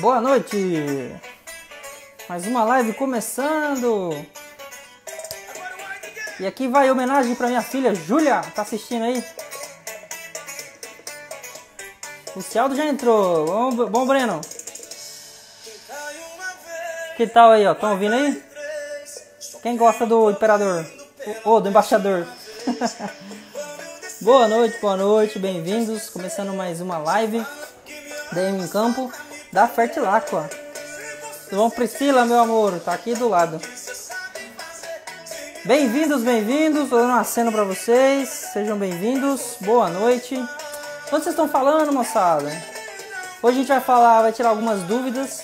Boa noite! Mais uma live começando! E aqui vai homenagem para minha filha Júlia, tá assistindo aí? O Cialdo já entrou. Bom, bom Breno? Que tal aí, ó? Estão ouvindo aí? Quem gosta do imperador? Ou do embaixador? boa noite, boa noite, bem-vindos. Começando mais uma live DM em Campo da Fertilacqua. Bom, Priscila, meu amor? Tá aqui do lado. Bem-vindos, bem-vindos. Tô dando uma cena pra vocês. Sejam bem-vindos. Boa noite. Onde vocês estão falando, moçada? Hoje a gente vai falar, vai tirar algumas dúvidas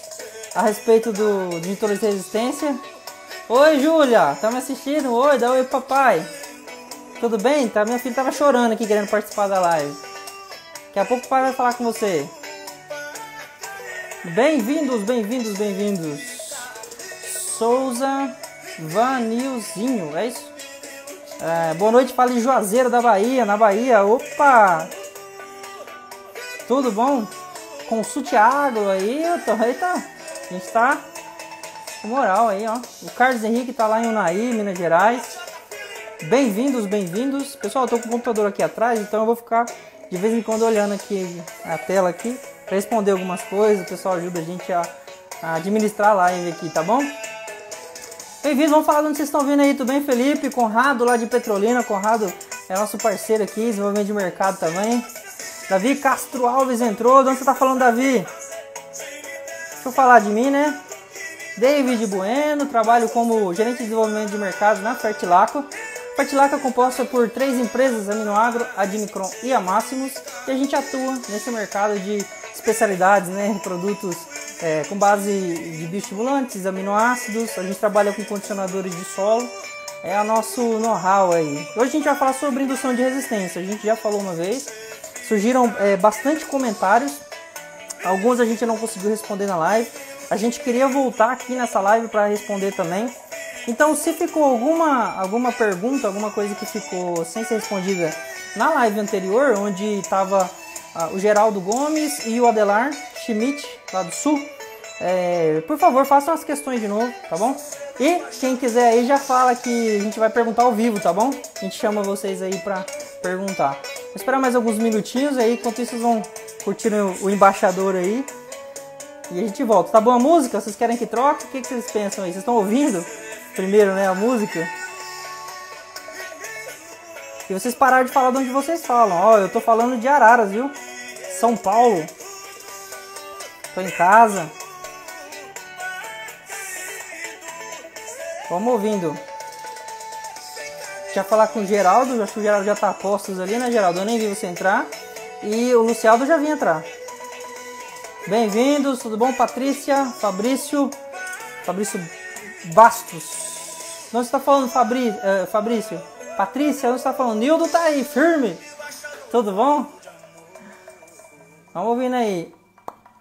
a respeito do editores de resistência. Oi, Júlia, tá me assistindo? Oi, dá oi, papai. Tudo bem? Tá, minha filha tava chorando aqui querendo participar da live. Daqui a pouco o pai vai falar com você. Bem-vindos, bem-vindos, bem-vindos. Souza Vanilzinho, é isso? É, boa noite, fala Juazeiro da Bahia, na Bahia. Opa! Tudo bom? Consulte Agro aí, tô, eita, a gente tá com moral aí, ó. O Carlos Henrique tá lá em Unai, Minas Gerais. Bem-vindos, bem-vindos. Pessoal, eu tô com o computador aqui atrás, então eu vou ficar de vez em quando olhando aqui a tela aqui responder algumas coisas. O pessoal ajuda a gente a, a administrar a live aqui, tá bom? Bem-vindos, vamos falar de onde vocês estão vindo aí, tudo bem, Felipe? Conrado lá de Petrolina, Conrado é nosso parceiro aqui, desenvolvimento de mercado também. Davi Castro Alves entrou, de onde você tá falando, Davi? Deixa eu falar de mim, né? David Bueno, trabalho como gerente de desenvolvimento de mercado na Fertilaco. Fertilaco é composta por três empresas, Aminoagro, Admicron e a Máximos, e a gente atua nesse mercado de especialidades, né, produtos é, com base de bioestimulantes, aminoácidos, a gente trabalha com condicionadores de solo, é o nosso know-how aí. Hoje a gente vai falar sobre indução de resistência, a gente já falou uma vez, surgiram é, bastante comentários, alguns a gente não conseguiu responder na live, a gente queria voltar aqui nessa live para responder também. Então, se ficou alguma, alguma pergunta, alguma coisa que ficou sem ser respondida na live anterior, onde estava o Geraldo Gomes e o Adelar Schmidt, lá do Sul, é, por favor, façam as questões de novo, tá bom? E quem quiser aí já fala que a gente vai perguntar ao vivo, tá bom? A gente chama vocês aí para perguntar. Vou esperar mais alguns minutinhos aí, enquanto isso vocês vão curtir o, embaixador aí. E a gente volta. Tá boa a música? Vocês querem que troque? O que, que vocês pensam aí? Vocês estão ouvindo? Primeiro, né, a música. E vocês pararam de falar de onde vocês falam. Ó, eu tô falando de Araras, viu? São Paulo. Tô em casa. Vamos ouvindo. Já falar com o Geraldo, acho que o Geraldo já tá a postos ali, né, Geraldo? Eu nem vi você entrar. E o Lucialdo já vinha entrar. Bem-vindos, tudo bom, Patrícia, Fabrício, Fabrício Bastos. Não está falando Fabrí, uh, Fabrício? Patrícia, não está falando? Nildo tá aí, firme. Tudo bom? Vamos ouvindo aí.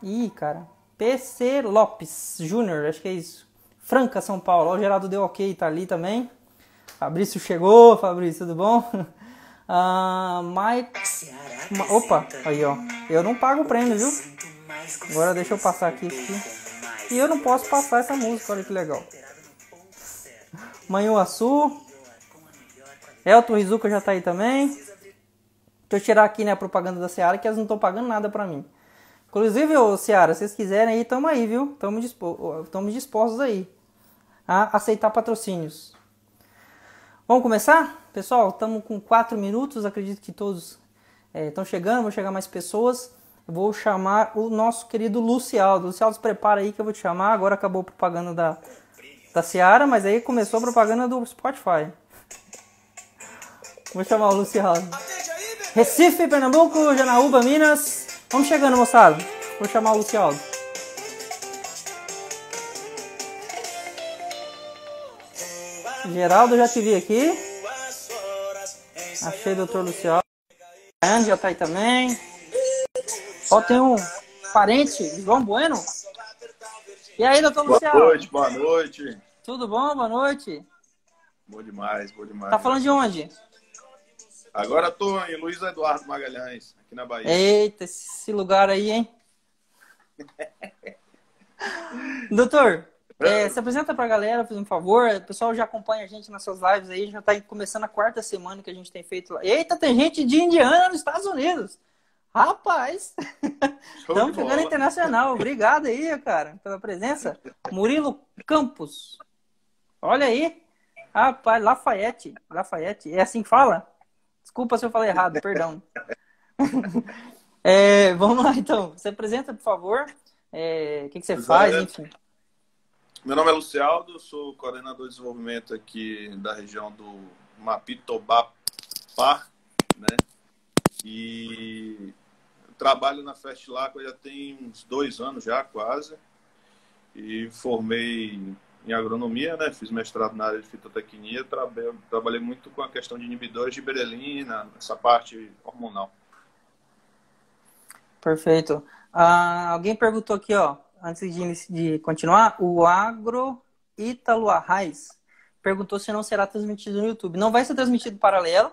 Ih, cara. PC Lopes Júnior, acho que é isso. Franca, São Paulo. O Geraldo deu ok, tá ali também. Fabrício chegou, Fabrício, tudo bom? Uh, Mike. Opa, aí ó. Eu não pago o prêmio, viu? Agora deixa eu passar aqui, aqui. E eu não posso passar essa música, olha que legal. Manhuaçu. Elton Rizuka já tá aí também. Deixa eu tirar aqui né, a propaganda da Seara, que elas não estão pagando nada pra mim. Inclusive, ô Seara, se vocês quiserem aí, tamo aí, viu? Tamo, dispo dispostos aí a aceitar patrocínios. Vamos começar? Pessoal, estamos com 4 minutos, acredito que todos estão é, chegando, vão chegar mais pessoas. Eu vou chamar o nosso querido Lucialdo. Lucialdo, se prepara aí que eu vou te chamar. Agora acabou a propaganda da, da Seara, mas aí começou a propaganda do Spotify. Vou chamar o Lucialdo. Recife, Pernambuco, Janaúba, Minas. Vamos chegando, moçada. Vou chamar o Lucialdo. Geraldo, já te vi aqui. Achei o doutor Luciano. Andy já tá aí também. Ó, tem um parente, João Bueno. E aí, doutor Luciano? Boa noite, boa noite. Tudo bom? Boa noite. Boa demais, boa demais. Tá falando de onde? Agora tô em Luiz Eduardo Magalhães, aqui na Bahia. Eita, esse lugar aí, hein? Doutor, é, se apresenta para a galera, por um favor. O pessoal já acompanha a gente nas suas lives aí, já está começando a quarta semana que a gente tem feito lá. Eita, tem gente de Indiana nos Estados Unidos. Rapaz, estamos ficando internacional. Obrigado aí, cara, pela presença. Murilo Campos. Olha aí. Rapaz, Lafayette. Lafayette. É assim que fala? Desculpa se eu falei errado, perdão. é, vamos lá, então. Se apresenta, por favor. É, o que, que você faz, enfim. Meu nome é Lucialdo, sou coordenador de desenvolvimento aqui da região do Mapitobá, né? E trabalho na Festlaco já tem uns dois anos já, quase. E formei em agronomia, né? Fiz mestrado na área de fitotecnia, trabalhei, muito com a questão de inibidores de berelina, essa parte hormonal. Perfeito. Ah, alguém perguntou aqui, ó, antes de, de continuar, o Agro Ítalo Arraes perguntou se não será transmitido no YouTube. Não vai ser transmitido paralelo,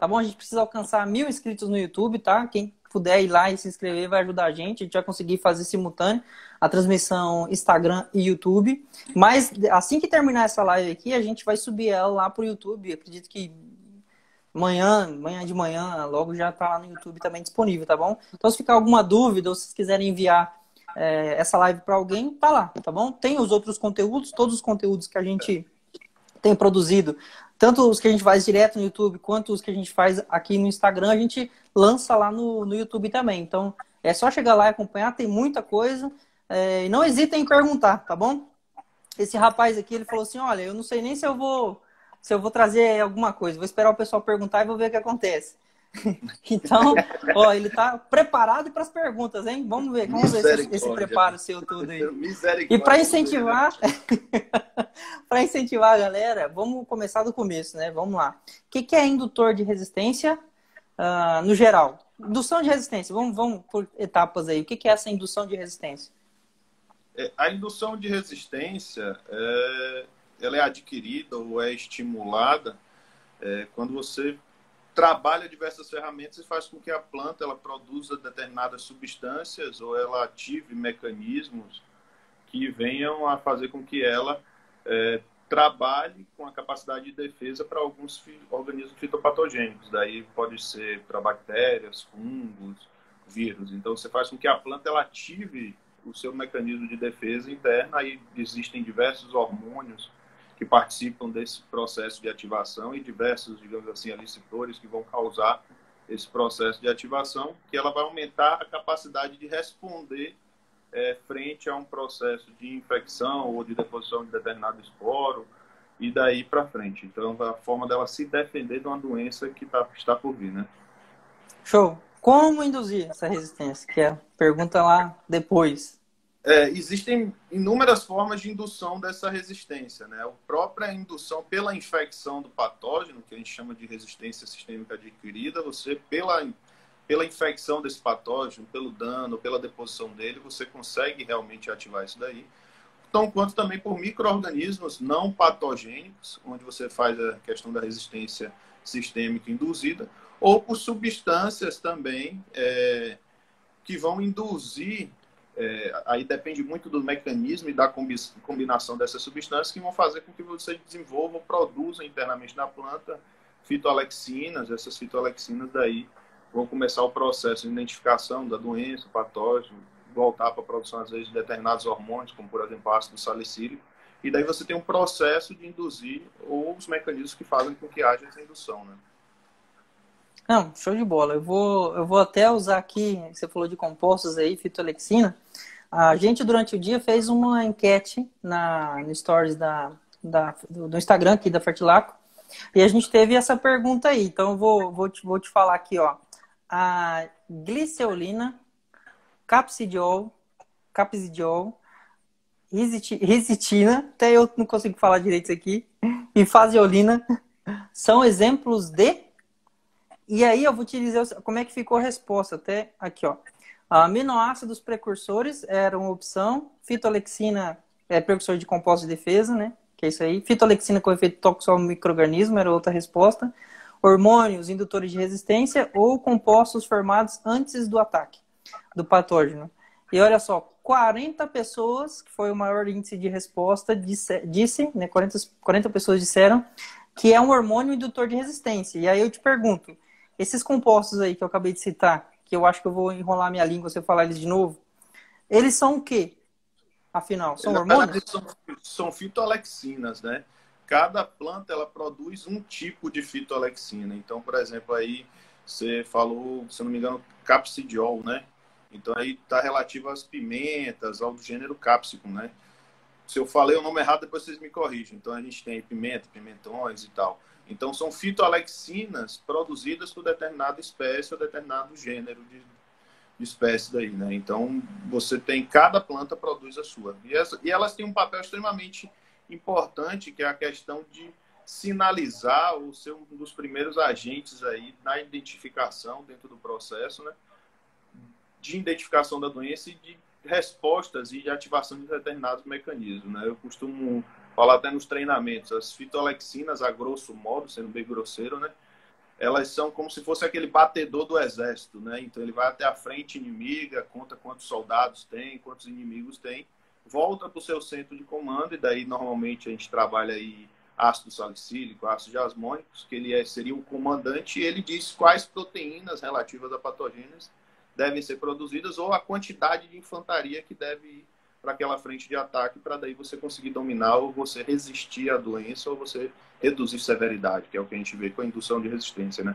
tá bom? A gente precisa alcançar mil inscritos no YouTube, tá? Quem puder ir lá e se inscrever vai ajudar a gente. A gente vai conseguir fazer simultâneo a transmissão Instagram e YouTube. Mas assim que terminar essa live aqui, a gente vai subir ela lá pro YouTube. Acredito que amanhã, amanhã de manhã, logo já tá lá no YouTube também disponível, tá bom? Então se ficar alguma dúvida ou se vocês quiserem enviar é, essa live para alguém, tá lá, tá bom? Tem os outros conteúdos, todos os conteúdos que a gente tem produzido, tanto os que a gente faz direto no YouTube, quanto os que a gente faz aqui no Instagram, a gente lança lá no, no YouTube também. Então, é só chegar lá e acompanhar, tem muita coisa. É, não hesitem em perguntar, tá bom? Esse rapaz aqui, ele falou assim, olha, eu não sei nem se eu vou se eu vou trazer alguma coisa, vou esperar o pessoal perguntar e vou ver o que acontece. Então, ó, ele tá preparado para as perguntas, hein? Vamos ver, vamos ver esse, esse preparo seu tudo aí. E para incentivar, para incentivar a galera, vamos começar do começo, né? Vamos lá. O que, que é indutor de resistência uh, no geral? Indução de resistência, vamos, vamos por etapas aí. O que, que é essa indução de resistência? É, a indução de resistência, é, ela é adquirida ou é estimulada é, quando você trabalha diversas ferramentas e faz com que a planta ela produza determinadas substâncias ou ela ative mecanismos que venham a fazer com que ela é, trabalhe com a capacidade de defesa para alguns organismos fitopatogênicos. Daí pode ser para bactérias, fungos, vírus. Então você faz com que a planta ela ative o seu mecanismo de defesa interna. Aí existem diversos hormônios que participam desse processo de ativação e diversos, digamos assim, alicitores que vão causar esse processo de ativação, que ela vai aumentar a capacidade de responder é, frente a um processo de infecção ou de deposição de determinado esporo e daí para frente. Então, a forma dela se defender de uma doença que tá, está por vir, né? Show. Como induzir essa resistência? Que é pergunta lá depois. É, existem inúmeras formas de indução dessa resistência. Né? A própria indução pela infecção do patógeno, que a gente chama de resistência sistêmica adquirida, você, pela, pela infecção desse patógeno, pelo dano, pela deposição dele, você consegue realmente ativar isso daí. Tão quanto também por micro-organismos não patogênicos, onde você faz a questão da resistência sistêmica induzida, ou por substâncias também é, que vão induzir é, aí depende muito do mecanismo e da combinação dessas substâncias que vão fazer com que você desenvolva ou produza internamente na planta fitoalexinas. Essas fitoalexinas daí vão começar o processo de identificação da doença, patógeno, voltar para a produção, às vezes, de determinados hormônios, como, por exemplo, ácido salicílico. E daí você tem um processo de induzir ou os mecanismos que fazem com que haja essa indução, né? Não, show de bola. Eu vou, eu vou até usar aqui, você falou de compostos aí, fitoalexina. A gente, durante o dia, fez uma enquete na, no stories da, da, do Instagram aqui da Fertilaco. E a gente teve essa pergunta aí. Então, eu vou, vou, te, vou te falar aqui, ó. A gliceolina, capsidiol, capsidiol, risitina, até eu não consigo falar direito isso aqui, e faseolina, são exemplos de e aí eu vou te dizer como é que ficou a resposta até aqui, ó. Aminoácidos precursores eram opção, fitolexina é precursor de composto de defesa, né? Que é isso aí. Fitolexina com efeito tóxico ao microorganismo era outra resposta. Hormônios indutores de resistência ou compostos formados antes do ataque do patógeno. E olha só, 40 pessoas, que foi o maior índice de resposta, disse, disse né, 40, 40 pessoas disseram que é um hormônio indutor de resistência. E aí eu te pergunto, esses compostos aí que eu acabei de citar, que eu acho que eu vou enrolar minha língua se eu falar eles de novo, eles são o quê? Afinal, são hormônios? São, são fitoalexinas, né? Cada planta ela produz um tipo de fitoalexina. Então, por exemplo, aí você falou, se não me engano, capsidiol, né? Então aí está relativo às pimentas, ao gênero capsicum, né? Se eu falei o nome errado, depois vocês me corrigem. Então a gente tem pimenta, pimentões e tal. Então são fitoalexinas produzidas por determinada espécie ou determinado gênero de, de espécie daí, né? Então você tem cada planta produz a sua e, essa, e elas têm um papel extremamente importante que é a questão de sinalizar ou ser um dos primeiros agentes aí na identificação dentro do processo, né? De identificação da doença e de respostas e de ativação de determinados mecanismos, né? Eu costumo falar até nos treinamentos, as fitoalexinas, a grosso modo, sendo bem grosseiro, né? Elas são como se fosse aquele batedor do exército, né? Então ele vai até a frente inimiga, conta quantos soldados tem, quantos inimigos tem, volta para o seu centro de comando e daí normalmente a gente trabalha aí ácido salicílico, ácido jasmônicos, que ele é, seria o comandante, e ele diz quais proteínas relativas a patogênios devem ser produzidas ou a quantidade de infantaria que deve ir para aquela frente de ataque, para daí você conseguir dominar ou você resistir à doença ou você reduzir severidade, que é o que a gente vê com a indução de resistência, né?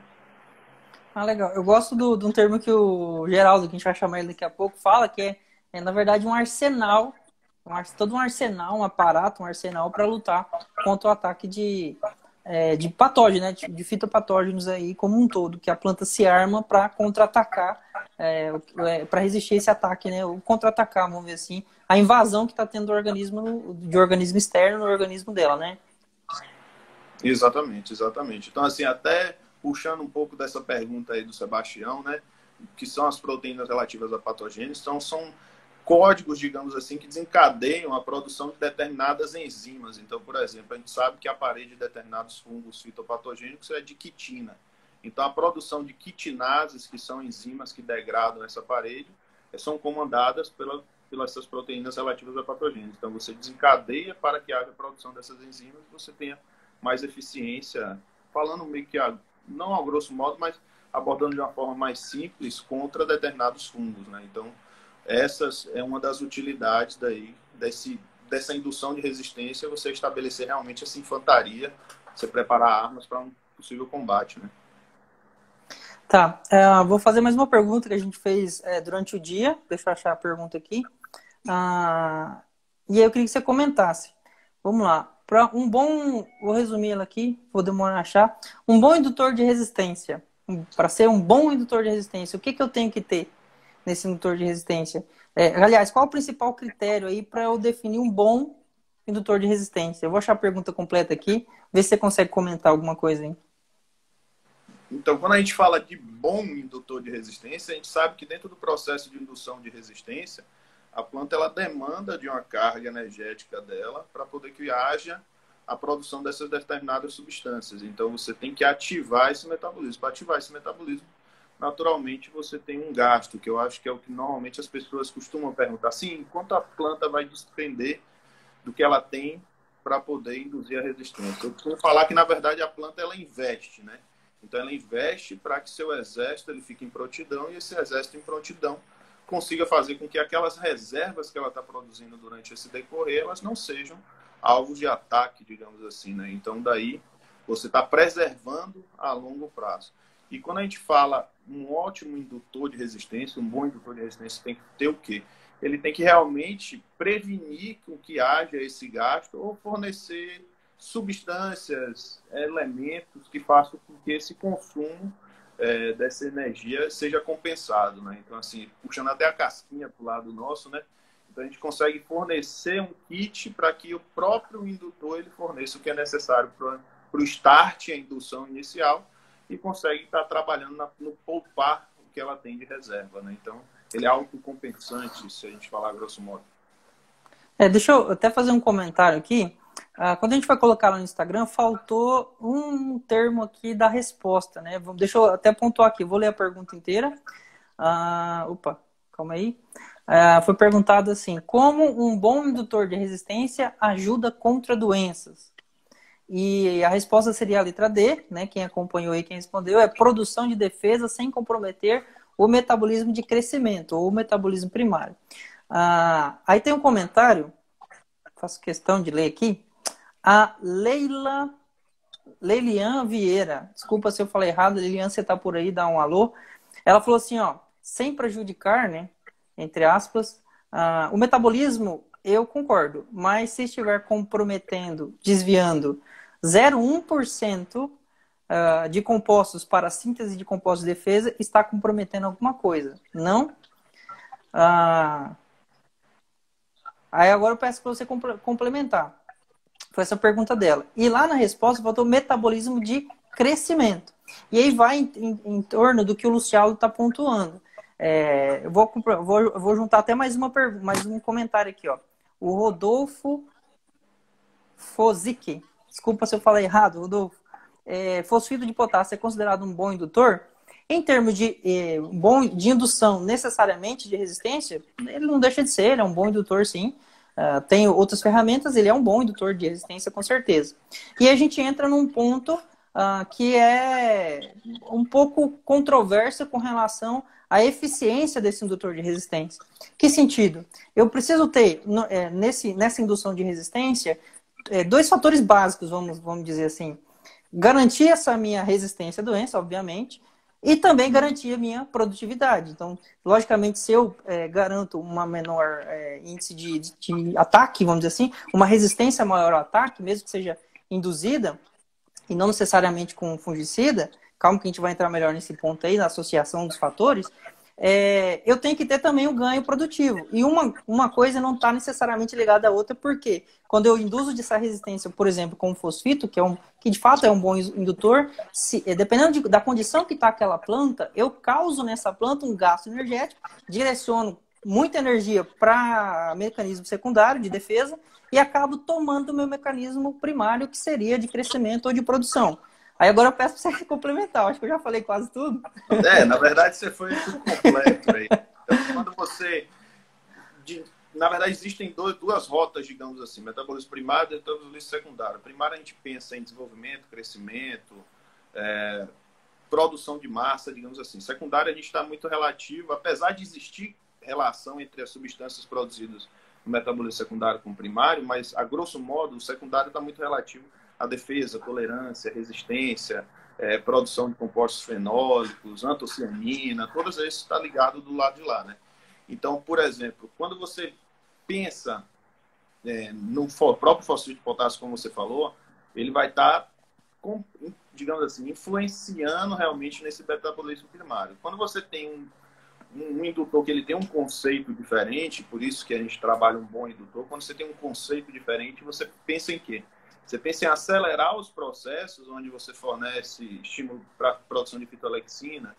Ah, legal. Eu gosto do, de um termo que o Geraldo, que a gente vai chamar ele daqui a pouco, fala, que é, é na verdade, um arsenal um, todo um arsenal, um aparato, um arsenal para lutar contra o ataque de, é, de patógenos, né, de, fitopatógenos aí como um todo, que a planta se arma para contra-atacar, é, é, para resistir esse ataque, né, ou contra-atacar, vamos ver assim, a invasão que está tendo do organismo, de organismo externo no organismo dela, né? Exatamente, exatamente. Então, assim, até puxando um pouco dessa pergunta aí do Sebastião, né, que são as proteínas relativas a patogênios, então são códigos, digamos assim, que desencadeiam a produção de determinadas enzimas. Então, por exemplo, a gente sabe que a parede de determinados fungos fitopatogênicos é de quitina. Então, a produção de quitinases, que são enzimas que degradam essa parede, são comandadas pela, pelas essas proteínas relativas a patogênios. Então, você desencadeia para que haja produção dessas enzimas e você tenha mais eficiência, falando meio que, a, não ao grosso modo, mas abordando de uma forma mais simples contra determinados fungos. Né? Então, essas é uma das utilidades daí desse, dessa indução de resistência, você estabelecer realmente essa infantaria, você preparar armas para um possível combate, né? Tá, uh, vou fazer mais uma pergunta que a gente fez é, durante o dia. Deixa eu achar a pergunta aqui. Uh, e aí eu queria que você comentasse. Vamos lá. Para um bom, vou resumir ela aqui, vou demorar a achar. Um bom indutor de resistência. Para ser um bom indutor de resistência, o que, que eu tenho que ter? Nesse indutor de resistência. É, aliás, qual o principal critério aí para eu definir um bom indutor de resistência? Eu vou achar a pergunta completa aqui, ver se você consegue comentar alguma coisa aí. Então, quando a gente fala de bom indutor de resistência, a gente sabe que dentro do processo de indução de resistência, a planta ela demanda de uma carga energética dela para poder que haja a produção dessas determinadas substâncias. Então, você tem que ativar esse metabolismo. Para ativar esse metabolismo, naturalmente você tem um gasto, que eu acho que é o que normalmente as pessoas costumam perguntar. Sim, quanto a planta vai despender do que ela tem para poder induzir a resistência? Eu costumo falar que, na verdade, a planta ela investe, né? Então, ela investe para que seu exército ele fique em prontidão e esse exército em prontidão consiga fazer com que aquelas reservas que ela está produzindo durante esse decorrer, elas não sejam alvos de ataque, digamos assim, né? Então, daí, você está preservando a longo prazo. E quando a gente fala um ótimo indutor de resistência, um bom indutor de resistência tem que ter o quê? Ele tem que realmente prevenir com que haja esse gasto ou fornecer substâncias, elementos que façam com que esse consumo é, dessa energia seja compensado, né? Então, assim, puxando até a casquinha para o lado nosso, né? Então, a gente consegue fornecer um kit para que o próprio indutor ele forneça o que é necessário para o start, a indução inicial, e consegue estar trabalhando na, no poupar o que ela tem de reserva. Né? Então, ele é autocompensante, se a gente falar grosso modo. É, deixa eu até fazer um comentário aqui. Ah, quando a gente vai colocar lá no Instagram, faltou um termo aqui da resposta, né? Deixa eu até pontuar aqui, vou ler a pergunta inteira. Ah, opa, calma aí. Uh, foi perguntado assim: como um bom indutor de resistência ajuda contra doenças? E a resposta seria a letra D, né? Quem acompanhou aí, quem respondeu, é produção de defesa sem comprometer o metabolismo de crescimento ou o metabolismo primário. Uh, aí tem um comentário, faço questão de ler aqui. A Leila Leilian Vieira, desculpa se eu falei errado, Leilian, você tá por aí, dá um alô. Ela falou assim, ó, sem prejudicar, né, entre aspas, uh, o metabolismo, eu concordo, mas se estiver comprometendo, desviando 0,1% uh, de compostos para síntese de compostos de defesa, está comprometendo alguma coisa, não? Uh, aí agora eu peço para você complementar. Foi essa pergunta dela. E lá na resposta faltou metabolismo de crescimento. E aí vai em, em, em torno do que o Luciano está pontuando. É, eu vou, vou, vou juntar até mais, uma, mais um comentário aqui. Ó. O Rodolfo Fozic, desculpa se eu falei errado, Rodolfo. É, fosfito de potássio é considerado um bom indutor? Em termos de, é, bom, de indução necessariamente de resistência, ele não deixa de ser, ele é um bom indutor sim. Uh, tem outras ferramentas, ele é um bom indutor de resistência, com certeza. E a gente entra num ponto uh, que é um pouco controverso com relação à eficiência desse indutor de resistência. Que sentido? Eu preciso ter, no, é, nesse, nessa indução de resistência, é, dois fatores básicos, vamos, vamos dizer assim. Garantir essa minha resistência à doença, obviamente, e também garantir a minha produtividade. Então, logicamente, se eu é, garanto uma menor é, índice de, de, ataque, vamos dizer assim, uma resistência maior ao ataque, mesmo que seja induzida, e não necessariamente com fungicida, calma que a gente vai entrar melhor nesse ponto aí, na associação dos fatores, é, eu tenho que ter também o ganho produtivo. E uma, uma coisa não está necessariamente ligada à outra, porque quando eu induzo dessa resistência, por exemplo, com o fosfito, que, é um, que de fato é um bom indutor, se, é, dependendo de, da condição que está aquela planta, eu causo nessa planta um gasto energético, direciono muita energia para mecanismo secundário de defesa e acabo tomando o meu mecanismo primário, que seria de crescimento ou de produção. Aí agora eu peço para você complementar. Acho que eu já falei quase tudo. É, na verdade você foi tudo completo aí. Então, quando você. Na verdade, existem dois, duas rotas, digamos assim: metabolismo primário e metabolismo secundário. Primário a gente pensa em desenvolvimento, crescimento, é, produção de massa, digamos assim. Secundário a gente está muito relativo, apesar de existir relação entre as substâncias produzidas no metabolismo secundário com o primário, mas a grosso modo o secundário está muito relativo a defesa, tolerância, resistência, é, produção de compostos fenólicos, antocianina, todas isso está ligado do lado de lá, né? Então, por exemplo, quando você pensa é, no próprio fósforo de potássio, como você falou, ele vai estar, tá, digamos assim, influenciando realmente nesse metabolismo primário. Quando você tem um, um indutor que ele tem um conceito diferente, por isso que a gente trabalha um bom indutor, quando você tem um conceito diferente, você pensa em quê? Você pensa em acelerar os processos onde você fornece estímulo para produção de fitolexina,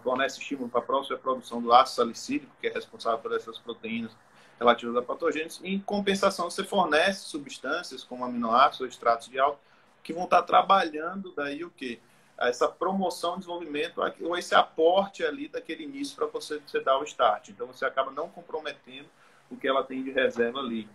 fornece estímulo para a própria produção do ácido salicílico, que é responsável por essas proteínas relativas a patogênios. E, em compensação, você fornece substâncias como aminoácidos ou extratos de álcool que vão estar trabalhando daí o quê? Essa promoção, desenvolvimento, ou esse aporte ali daquele início para você, você dar o start. Então, você acaba não comprometendo o que ela tem de reserva ali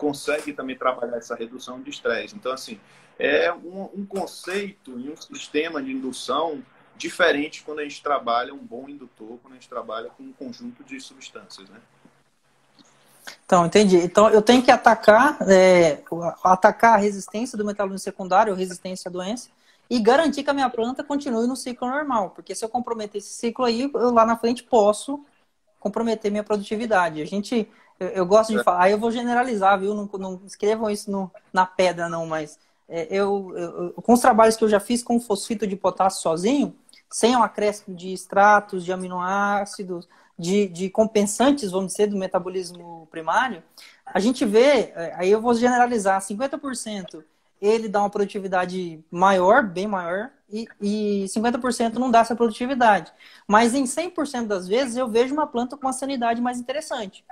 consegue também trabalhar essa redução de estresse. Então, assim, é um, um, conceito e um sistema de indução diferente quando a gente trabalha um bom indutor, quando a gente trabalha com um conjunto de substâncias, né? Então, entendi. Então, eu tenho que atacar, é, atacar a resistência do metabolismo secundário, resistência à doença, e garantir que a minha planta continue no ciclo normal. Porque se eu comprometer esse ciclo aí, eu lá na frente posso comprometer minha produtividade. A gente eu, eu gosto de é. falar, aí eu vou generalizar, viu? Não, não escrevam isso no, na pedra, não, mas é, eu, eu, com os trabalhos que eu já fiz com fosfito de potássio sozinho, sem o acréscimo de extratos, de aminoácidos, de, de compensantes, vamos dizer, do metabolismo primário, a gente vê, é, aí eu vou generalizar, 50% ele dá uma produtividade maior, bem maior, e, e 50% não dá essa produtividade. Mas em 100% das vezes eu vejo uma planta com uma sanidade mais interessante.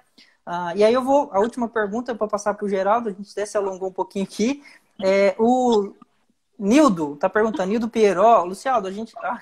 Ah, e aí eu vou, a última pergunta para passar para o Geraldo, a gente até se alongou um pouquinho aqui. É, o Nildo está perguntando, Nildo Pieró, Luciano, a gente tá.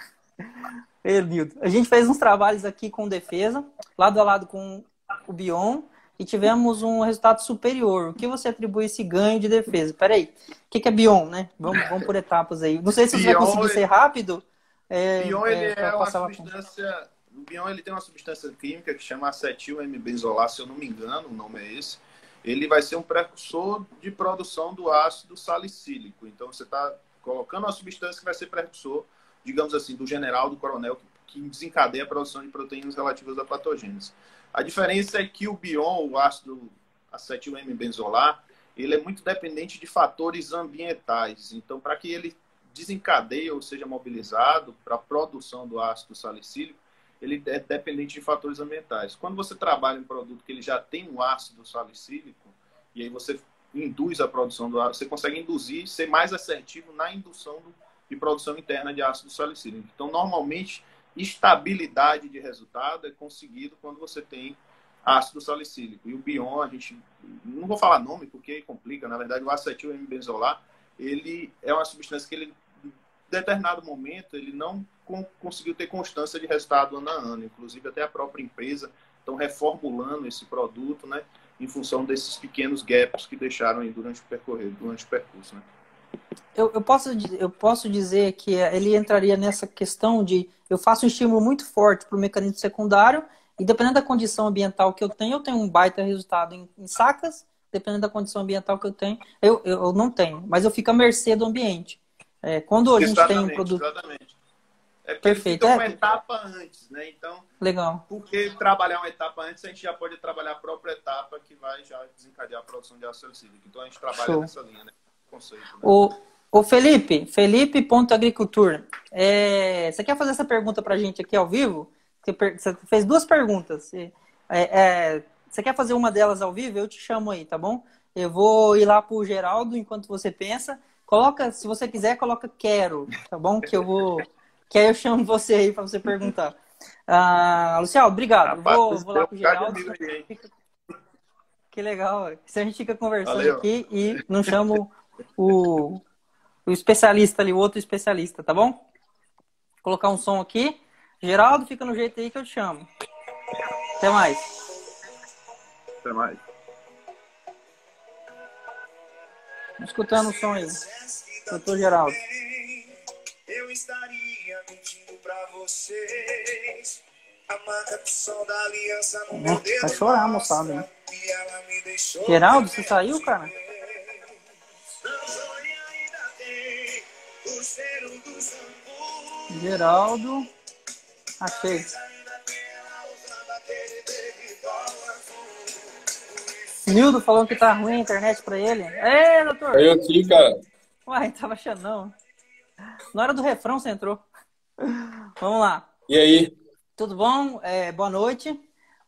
Nildo. A gente fez uns trabalhos aqui com defesa, lado a lado com o Bion, e tivemos um resultado superior. O que você atribui esse ganho de defesa? Peraí, o que, é Bion, né? Vamos, vamos por etapas aí. Não sei se você Bion, vai conseguir ser rápido. É, Bion, ele é, é uma substância... O Bion, ele tem uma substância química que chama acetil M-benzolar, se eu não me engano, o nome é esse. Ele vai ser um precursor de produção do ácido salicílico. Então, você está colocando uma substância que vai ser precursor, digamos assim, do general, do coronel, que desencadeia a produção de proteínas relativas à patogênese. A diferença é que o bion, o ácido acetil M-benzolar, ele é muito dependente de fatores ambientais. Então, para que ele desencadeie ou seja mobilizado para a produção do ácido salicílico, ele é dependente de fatores ambientais. Quando você trabalha um produto que ele já tem um ácido salicílico, e aí você induz a produção do ácido, você consegue induzir, ser mais assertivo na indução do, de produção interna de ácido salicílico. Então, normalmente, estabilidade de resultado é conseguido quando você tem ácido salicílico. E o Bion, a gente não vou falar nome porque complica, na verdade, o acetil M-benzolar, ele é uma substância que ele em determinado momento ele não conseguiu ter constância de resultado ano a ano, inclusive até a própria empresa estão reformulando esse produto, né, em função desses pequenos gaps que deixaram aí durante o percorrer, durante o percurso, né? Eu, eu, posso, eu posso dizer que ele entraria nessa questão de eu faço um estímulo muito forte para o mecanismo secundário e dependendo da condição ambiental que eu tenho, eu tenho um baita resultado em, em sacas, dependendo da condição ambiental que eu tenho, eu, eu, eu não tenho, mas eu fico à mercê do ambiente. É, quando a gente tem um produto. Exatamente. É Perfeito. Fica é. uma etapa antes, né? Então, Legal. porque trabalhar uma etapa antes, a gente já pode trabalhar a própria etapa que vai já desencadear a produção de ácido cítrico. Então a gente trabalha Show. nessa linha, né? Conceito, né? O, o Felipe, Felipe.agricultura, é, você quer fazer essa pergunta para a gente aqui ao vivo? Você fez duas perguntas. É, é, você quer fazer uma delas ao vivo? Eu te chamo aí, tá bom? Eu vou ir lá pro Geraldo enquanto você pensa. Coloca, se você quiser, coloca quero, tá bom? Que eu vou. Que aí eu chamo você aí para você perguntar. Ah, Luciano, obrigado. Rapaz, vou, vou lá pro Geraldo. Que legal. Se a gente fica conversando Valeu. aqui e não chamo o, o especialista ali, o outro especialista, tá bom? Vou colocar um som aqui. Geraldo, fica no jeito aí que eu te chamo. Até mais. Até mais. Escutando o som aí. Doutor Geraldo. Vocês. A marca do sol da aliança no meu dedo. Vai chorar, moçada. Hein? Geraldo, você saiu, cara? Geraldo. Achei. Nildo falou que tá ruim a internet pra ele. É, doutor. Eu aqui, cara. Uai, tava achando não. Na hora do refrão você entrou. Vamos lá. E aí? Tudo bom? É, boa noite.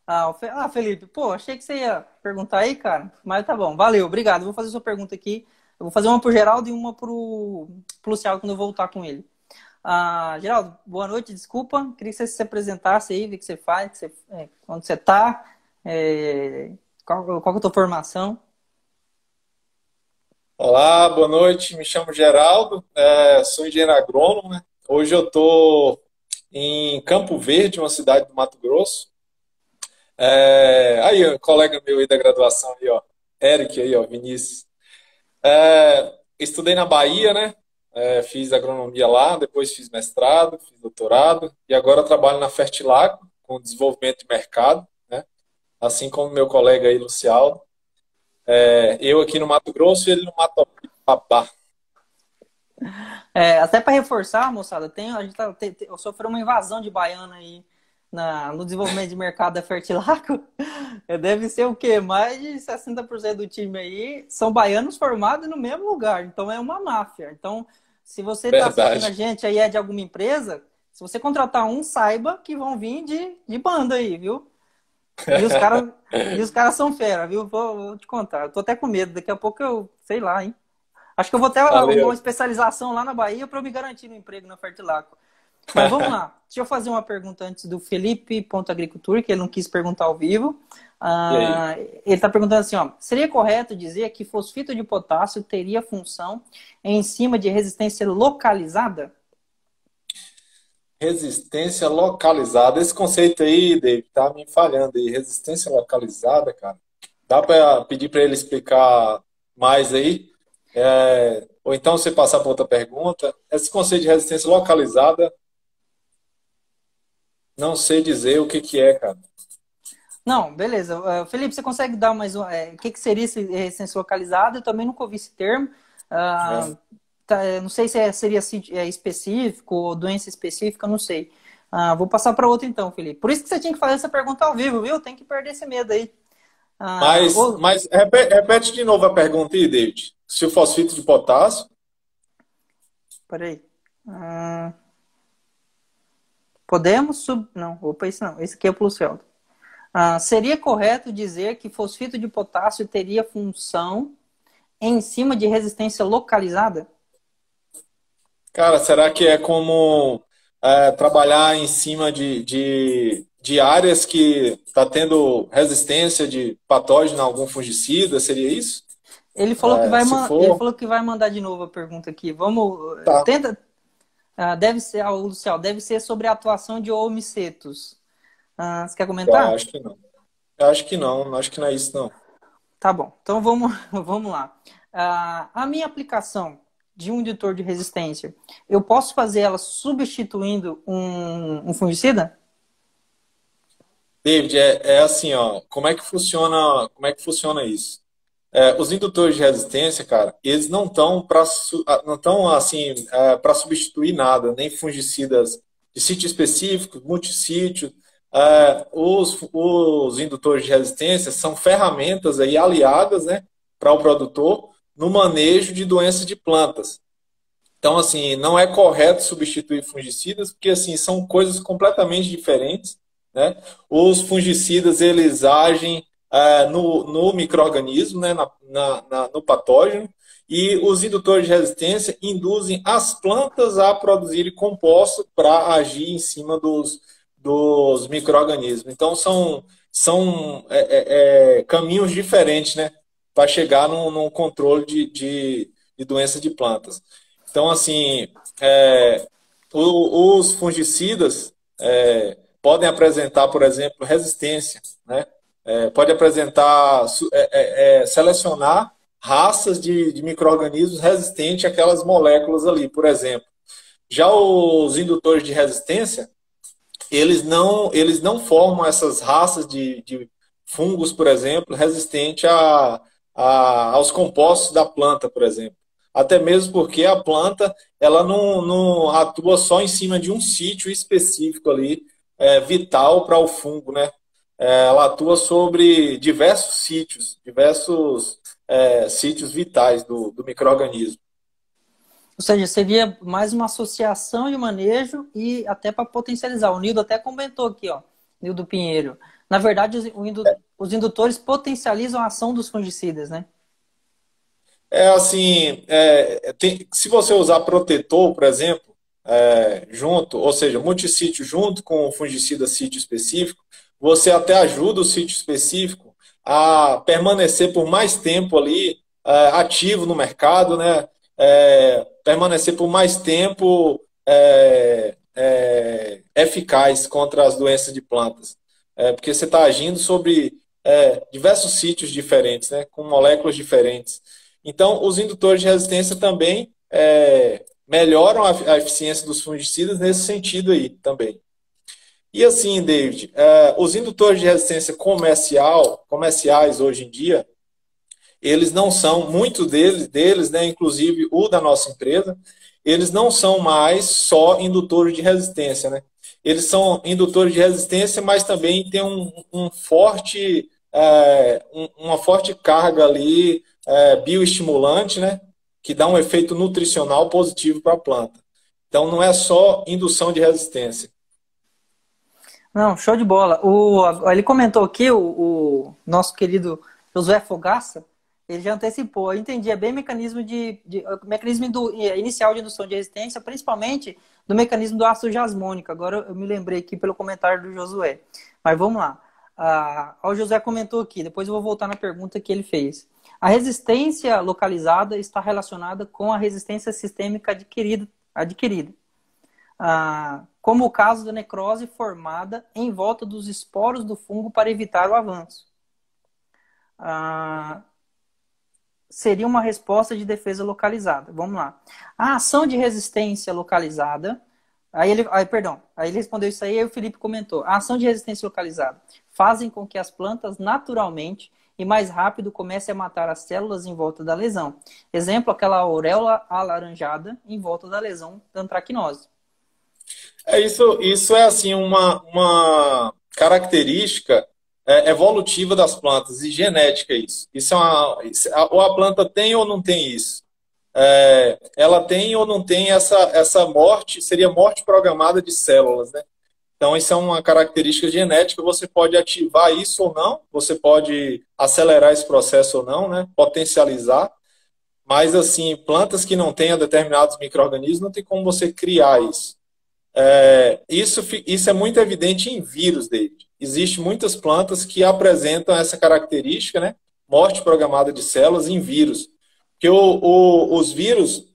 Ah, ah, Felipe, pô, achei que você ia perguntar aí, cara. Mas tá bom, valeu, obrigado. Vou fazer sua pergunta aqui. Eu vou fazer uma pro Geraldo e uma pro, pro Luciano quando eu voltar com ele. Ah, Geraldo, boa noite, desculpa. Queria que você se apresentasse aí, ver o que você faz, que você, é, onde você está, é, qual, qual é a tua formação. Olá, boa noite. Me chamo Geraldo, é, sou engenheiro agrônomo. Né? Hoje eu estou em Campo Verde, uma cidade do Mato Grosso. É, aí, um colega meu aí da graduação, aí, ó, Eric, aí, ó, Vinícius. É, estudei na Bahia, né? É, fiz agronomia lá, depois fiz mestrado, fiz doutorado e agora trabalho na Fertilago com desenvolvimento de mercado, né? Assim como meu colega aí, Lucialdo. É, eu aqui no Mato Grosso e ele no Mato Papá. É, até para reforçar, moçada, tem, a gente tá, tem, tem, sofreu uma invasão de baiana aí na, no desenvolvimento de mercado da Fertilaco. Deve ser o quê? Mais de 60% do time aí são baianos formados no mesmo lugar. Então é uma máfia. Então, se você está assistindo a gente aí é de alguma empresa, se você contratar um, saiba que vão vir de, de banda aí, viu? E os caras cara são fera, viu? Vou, vou, te contar. Eu tô até com medo. Daqui a pouco eu, sei lá, hein? Acho que eu vou até Valeu. uma especialização lá na Bahia para eu me garantir no emprego na Fertilaco. Mas vamos lá. Deixa eu fazer uma pergunta antes do Felipe Ponto Agricultura, que ele não quis perguntar ao vivo. Ah, ele está perguntando assim, ó, seria correto dizer que fosfito de potássio teria função em cima de resistência localizada? Resistência localizada. Esse conceito aí, David, tá me falhando aí. Resistência localizada, cara. Dá para pedir para ele explicar mais aí? É, ou então você passar para outra pergunta. Esse conceito de resistência localizada, não sei dizer o que, que é, cara. Não, beleza. Uh, Felipe, você consegue dar mais um. É, o que, que seria esse resistência localizada? Eu também nunca ouvi esse termo. Uh, é. tá, não sei se é, seria é, específico ou doença específica, não sei. Uh, vou passar para outro então, Felipe. Por isso que você tinha que fazer essa pergunta ao vivo, viu? Tem que perder esse medo aí. mas, vou... mas repete, repete, de novo a pergunta aí, David. Se o fosfito de potássio. Peraí. podemos sub. Não, opa, esse não. Esse aqui é o Plusfeldo. Ah, seria correto dizer que fosfito de potássio teria função em cima de resistência localizada? Cara, será que é como é, trabalhar em cima de, de, de áreas que está tendo resistência de patógeno a algum fungicida? Seria isso? Ele falou, é, que vai for... ele falou que vai mandar de novo a pergunta aqui. Vamos. Tá. Tenta. Uh, deve ser, ah, Lucial, deve ser sobre a atuação de omicetos. Ah, você quer comentar? Eu acho que não. Eu acho que não, acho que não é isso, não. Tá bom, então vamos, vamos lá. Ah, a minha aplicação de um indutor de resistência, eu posso fazer ela substituindo um, um fungicida? David, é, é, assim, ó, como é que funciona, como é que funciona isso? É, os indutores de resistência, cara, eles não estão para não estão assim é, para substituir nada, nem fungicidas de sítio específico, multissítio, é, os, os indutores de resistência são ferramentas aí aliadas né, para o produtor no manejo de doenças de plantas. Então, assim, não é correto substituir fungicidas, porque assim são coisas completamente diferentes. Né? Os fungicidas eles agem é, no, no microorganismo, né, na, na, na, no patógeno, e os indutores de resistência induzem as plantas a produzirem compostos para agir em cima dos, dos micro-organismos. Então, são, são é, é, é caminhos diferentes né, para chegar no, no controle de, de, de doenças de plantas. Então, assim, é, o, os fungicidas é, podem apresentar, por exemplo, resistência, né? É, pode apresentar, selecionar raças de, de micro-organismos resistentes àquelas moléculas ali, por exemplo. Já os indutores de resistência, eles não, eles não formam essas raças de, de fungos, por exemplo, resistente a, a, aos compostos da planta, por exemplo. Até mesmo porque a planta ela não, não atua só em cima de um sítio específico ali, é, vital para o fungo, né? É, ela atua sobre diversos sítios, diversos é, sítios vitais do, do microorganismo. Ou seja, seria mais uma associação de manejo e até para potencializar. O Nildo até comentou aqui, ó, Nildo Pinheiro. Na verdade, os, indu os indutores potencializam a ação dos fungicidas, né? É assim, é, tem, se você usar protetor, por exemplo, é, junto, ou seja, multissítio junto com o fungicida sítio específico, você até ajuda o sítio específico a permanecer por mais tempo ali é, ativo no mercado, né? É, permanecer por mais tempo é, é, eficaz contra as doenças de plantas. É, porque você está agindo sobre é, diversos sítios diferentes, né, com moléculas diferentes. Então, os indutores de resistência também melhoram a, a, eficiência dos fungicidas nesse sentido aí também. E assim, David, é, os indutores de resistência comercial, comerciais hoje em dia, eles não são, muitos deles, deles né, inclusive o da nossa empresa, eles não são mais só indutores de resistência. Né? Eles são indutores de resistência, mas também tem um, um forte, é, um, uma forte carga ali é, bioestimulante, né? que dá um efeito nutricional positivo para a planta. Então não é só indução de resistência. Não, show de bola. O, ele comentou aqui, o, o nosso querido Josué Fogaça, ele já antecipou. Eu entendi, é bem mecanismo de, de mecanismo do, inicial de indução de resistência, principalmente do mecanismo do ácido jasmônico. Agora eu me lembrei aqui pelo comentário do Josué. Mas vamos lá. Ah, o José comentou aqui, depois eu vou voltar na pergunta que ele fez. A resistência localizada está relacionada com a resistência sistêmica adquirida. adquirida. Ah, como o caso da necrose formada em volta dos esporos do fungo para evitar o avanço. Ah, seria uma resposta de defesa localizada. Vamos lá. A ação de resistência localizada. Aí ele, aí, perdão, aí ele respondeu isso aí e o Felipe comentou. A ação de resistência localizada fazem com que as plantas naturalmente e mais rápido comecem a matar as células em volta da lesão. Exemplo, aquela auréola alaranjada em volta da lesão da antracnose. É isso, isso é assim uma, uma característica é, evolutiva das plantas e genética isso. Isso é uma, ou a planta tem ou não tem isso. É, ela tem ou não tem essa, essa morte, seria morte programada de células, né? Então, isso é uma característica genética, você pode ativar isso ou não, você pode acelerar esse processo ou não, né? Potencializar. Mas, assim, plantas que não tenham determinados micro-organismos, não tem como você criar isso. É, isso, isso é muito evidente em vírus dele. Existem muitas plantas que apresentam essa característica, né? Morte programada de células em vírus. Porque o, o, os vírus,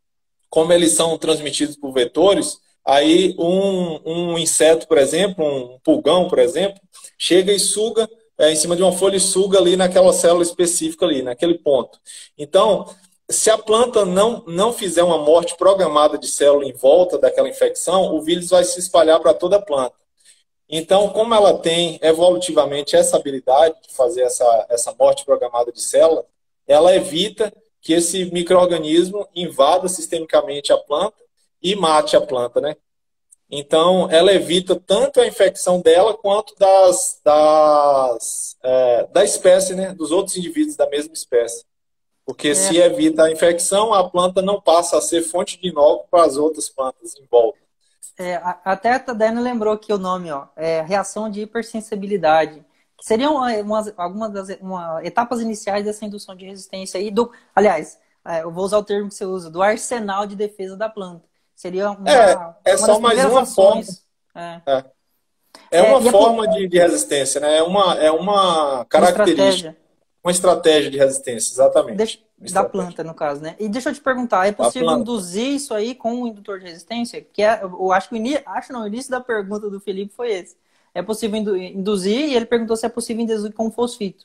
como eles são transmitidos por vetores, aí um, um inseto, por exemplo, um pulgão, por exemplo, chega e suga é, em cima de uma folha e suga ali naquela célula específica ali, naquele ponto. Então, se a planta não, não fizer uma morte programada de célula em volta daquela infecção, o vírus vai se espalhar para toda a planta. Então, como ela tem evolutivamente essa habilidade de fazer essa, essa morte programada de célula, ela evita que esse microorganismo invada sistemicamente a planta e mate a planta, né? Então, ela evita tanto a infecção dela quanto das, das é, da espécie, né? Dos outros indivíduos da mesma espécie. Porque é. se evita a infecção, a planta não passa a ser fonte de inóculo para as outras plantas em volta. É, até a Tadena lembrou aqui o nome, ó, é reação de hipersensibilidade. Que seriam é, umas, algumas das uma, etapas iniciais dessa indução de resistência aí do. Aliás, é, eu vou usar o termo que você usa, do arsenal de defesa da planta. Seria uma, é, é uma só mais uma ações. forma. É. é. É, uma forma de, de, resistência, né? É uma, é uma característica. Uma estratégia de resistência, exatamente. Deixa, da planta, no caso, né? E deixa eu te perguntar, é possível induzir isso aí com um indutor de resistência? Que é, eu acho que o início, acho não, o início da pergunta do Felipe foi esse. É possível induzir e ele perguntou se é possível induzir com fosfito.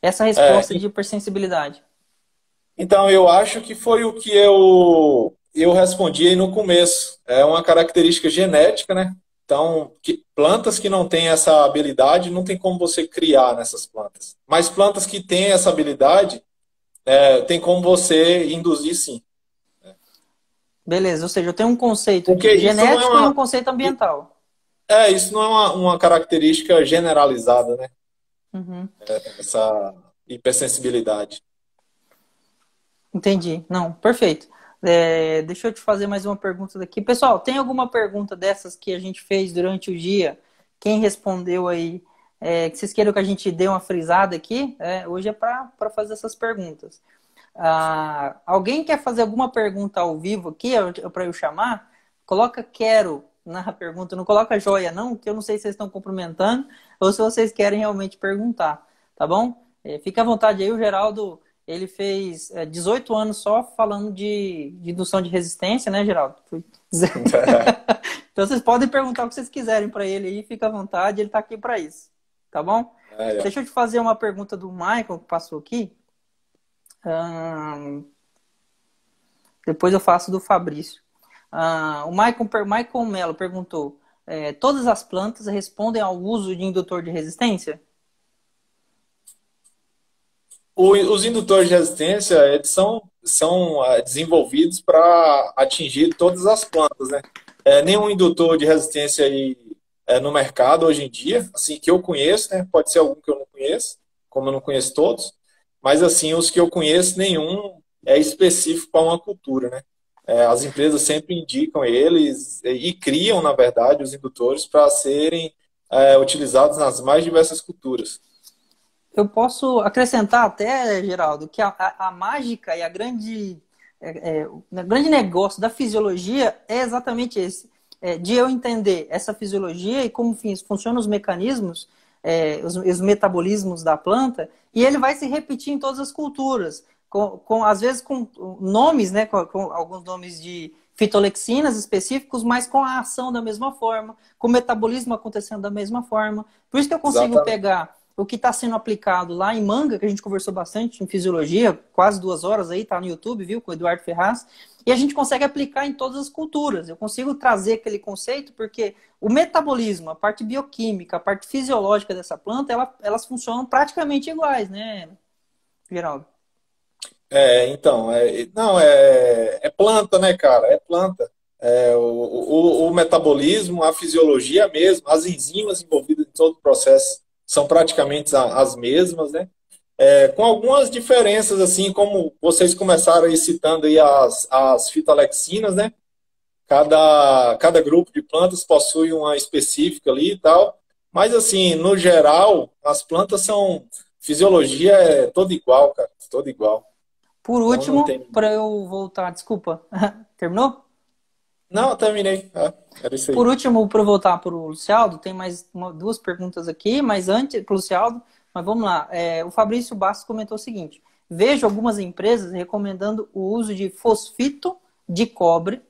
Essa resposta é, de hipersensibilidade. Então, eu acho que foi o que eu, eu respondi aí no começo. É uma característica genética, né? Então, que, plantas que não têm essa habilidade, não tem como você criar nessas plantas. Mas plantas que têm essa habilidade, é, tem como você induzir sim. Beleza, ou seja, eu tenho um conceito Porque genético é uma... e um conceito ambiental. É, isso não é uma, uma característica generalizada, né? Uhum. É, essa hipersensibilidade. Entendi. Não, perfeito. É, deixa eu te fazer mais uma pergunta daqui. Pessoal, tem alguma pergunta dessas que a gente fez durante o dia? Quem respondeu aí? É, que vocês queiram que a gente dê uma frisada aqui? É, hoje é para fazer essas perguntas. Ah, alguém quer fazer alguma pergunta ao vivo aqui para eu chamar? Coloca quero na pergunta, não coloca joia não, que eu não sei se vocês estão cumprimentando ou se vocês querem realmente perguntar, tá bom? É, fica à vontade aí, o Geraldo ele fez é, 18 anos só falando de, de indução de resistência, né, Geraldo? então vocês podem perguntar o que vocês quiserem para ele aí, fica à vontade, ele está aqui para isso, tá bom? É, é. Deixa eu te fazer uma pergunta do Michael que passou aqui. depois eu faço do Fabrício. o Michael, Michael Mello perguntou: é, todas as plantas respondem ao uso de indutor de resistência? O, os indutores de resistência eles são, são uh, desenvolvidos para atingir todas as plantas, né? É, nenhum indutor de resistência aí, é, no mercado hoje em dia, assim, que eu conheço, né? Pode ser algum que eu não conheço, como eu não conheço todos, mas assim, os que eu conheço, nenhum é específico para uma cultura, né? É, as empresas sempre indicam eles e, e criam, na verdade, os indutores para serem é, utilizados nas mais diversas culturas eu posso acrescentar até, Geraldo, que a, a, a mágica e a grande, é, é, o grande negócio da fisiologia é exatamente esse. É, de eu entender essa fisiologia e como funcionam os mecanismos, é, os, os, metabolismos da planta, e ele vai se repetir em todas as culturas, com, com às vezes com nomes, né, com, com alguns nomes de fitolexinas específicos, mas com a ação da mesma forma, com o metabolismo acontecendo da mesma forma. Por isso que eu consigo Exatamente. pegar o que está sendo aplicado lá em manga, que a gente conversou bastante em fisiologia, quase duas horas aí, tá no YouTube, viu, com o Eduardo Ferraz, e a gente consegue aplicar em todas as culturas. Eu consigo trazer aquele conceito porque o metabolismo, a parte bioquímica, a parte fisiológica dessa planta, ela, elas funcionam praticamente iguais, né, Geraldo? É, então, é, não, é, é planta, né, cara? É planta. É, o, o, o, metabolismo, a fisiologia mesmo, as enzimas envolvidas em todo o processo são praticamente as mesmas, né? É, com algumas diferenças, assim, como vocês começaram aí citando aí as, as fitalexinas, né? Cada, cada grupo de plantas possui uma específica ali e tal. Mas, assim, no geral, as plantas são. Fisiologia é toda igual, cara. Toda igual. Por então, último, tem... para eu voltar, desculpa. Terminou? Não, terminei. Aí. Por último, para voltar para o Lucialdo, tem mais uma, duas perguntas aqui, mas antes, para o Lucialdo, mas vamos lá. É, o Fabrício Bastos comentou o seguinte: vejo algumas empresas recomendando o uso de fosfito de cobre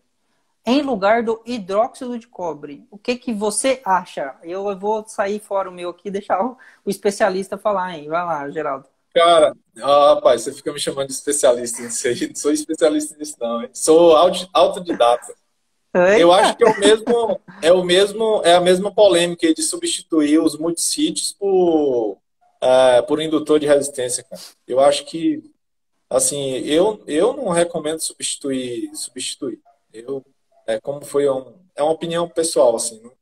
em lugar do hidróxido de cobre. O que, que você acha? Eu vou sair fora o meu aqui e deixar o, o especialista falar, hein? Vai lá, Geraldo. Cara, ah, rapaz, você fica me chamando de especialista nisso aí. Não sou especialista nisso, não. Hein? Sou autodidata. Eu acho que é o mesmo, é o mesmo, é a mesma polêmica de substituir os multissítios por, uh, por indutor de resistência, cara. Eu acho que, assim, eu, eu não recomendo substituir, substituir. Eu, é como foi um, é uma opinião pessoal, assim, não,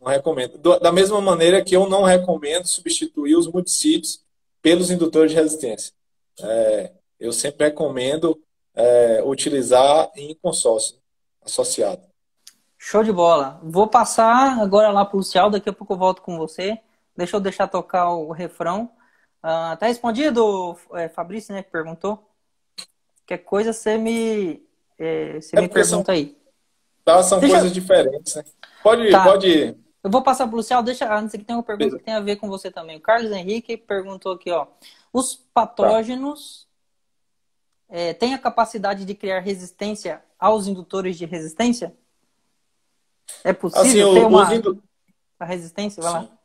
não recomendo. Da mesma maneira que eu não recomendo substituir os multissítios pelos indutores de resistência. É, eu sempre recomendo é, utilizar em consórcio associado. Show de bola. Vou passar agora lá para o Lucial, daqui a pouco eu volto com você. Deixa eu deixar tocar o refrão. Uh, tá respondido, é, Fabrício, né, que perguntou? Qualquer coisa você me, é, você é me pergunta são, aí. Tá, são deixa... coisas diferentes, né? Pode, tá. pode ir. Eu vou passar para o Lucial, deixa antes que tem uma pergunta Beleza. que tem a ver com você também. O Carlos Henrique perguntou aqui, ó. Os patógenos tá. É, têm a capacidade de criar resistência aos indutores de resistência? É possível assim, ter uma indu... a resistência? Vai Sim. lá.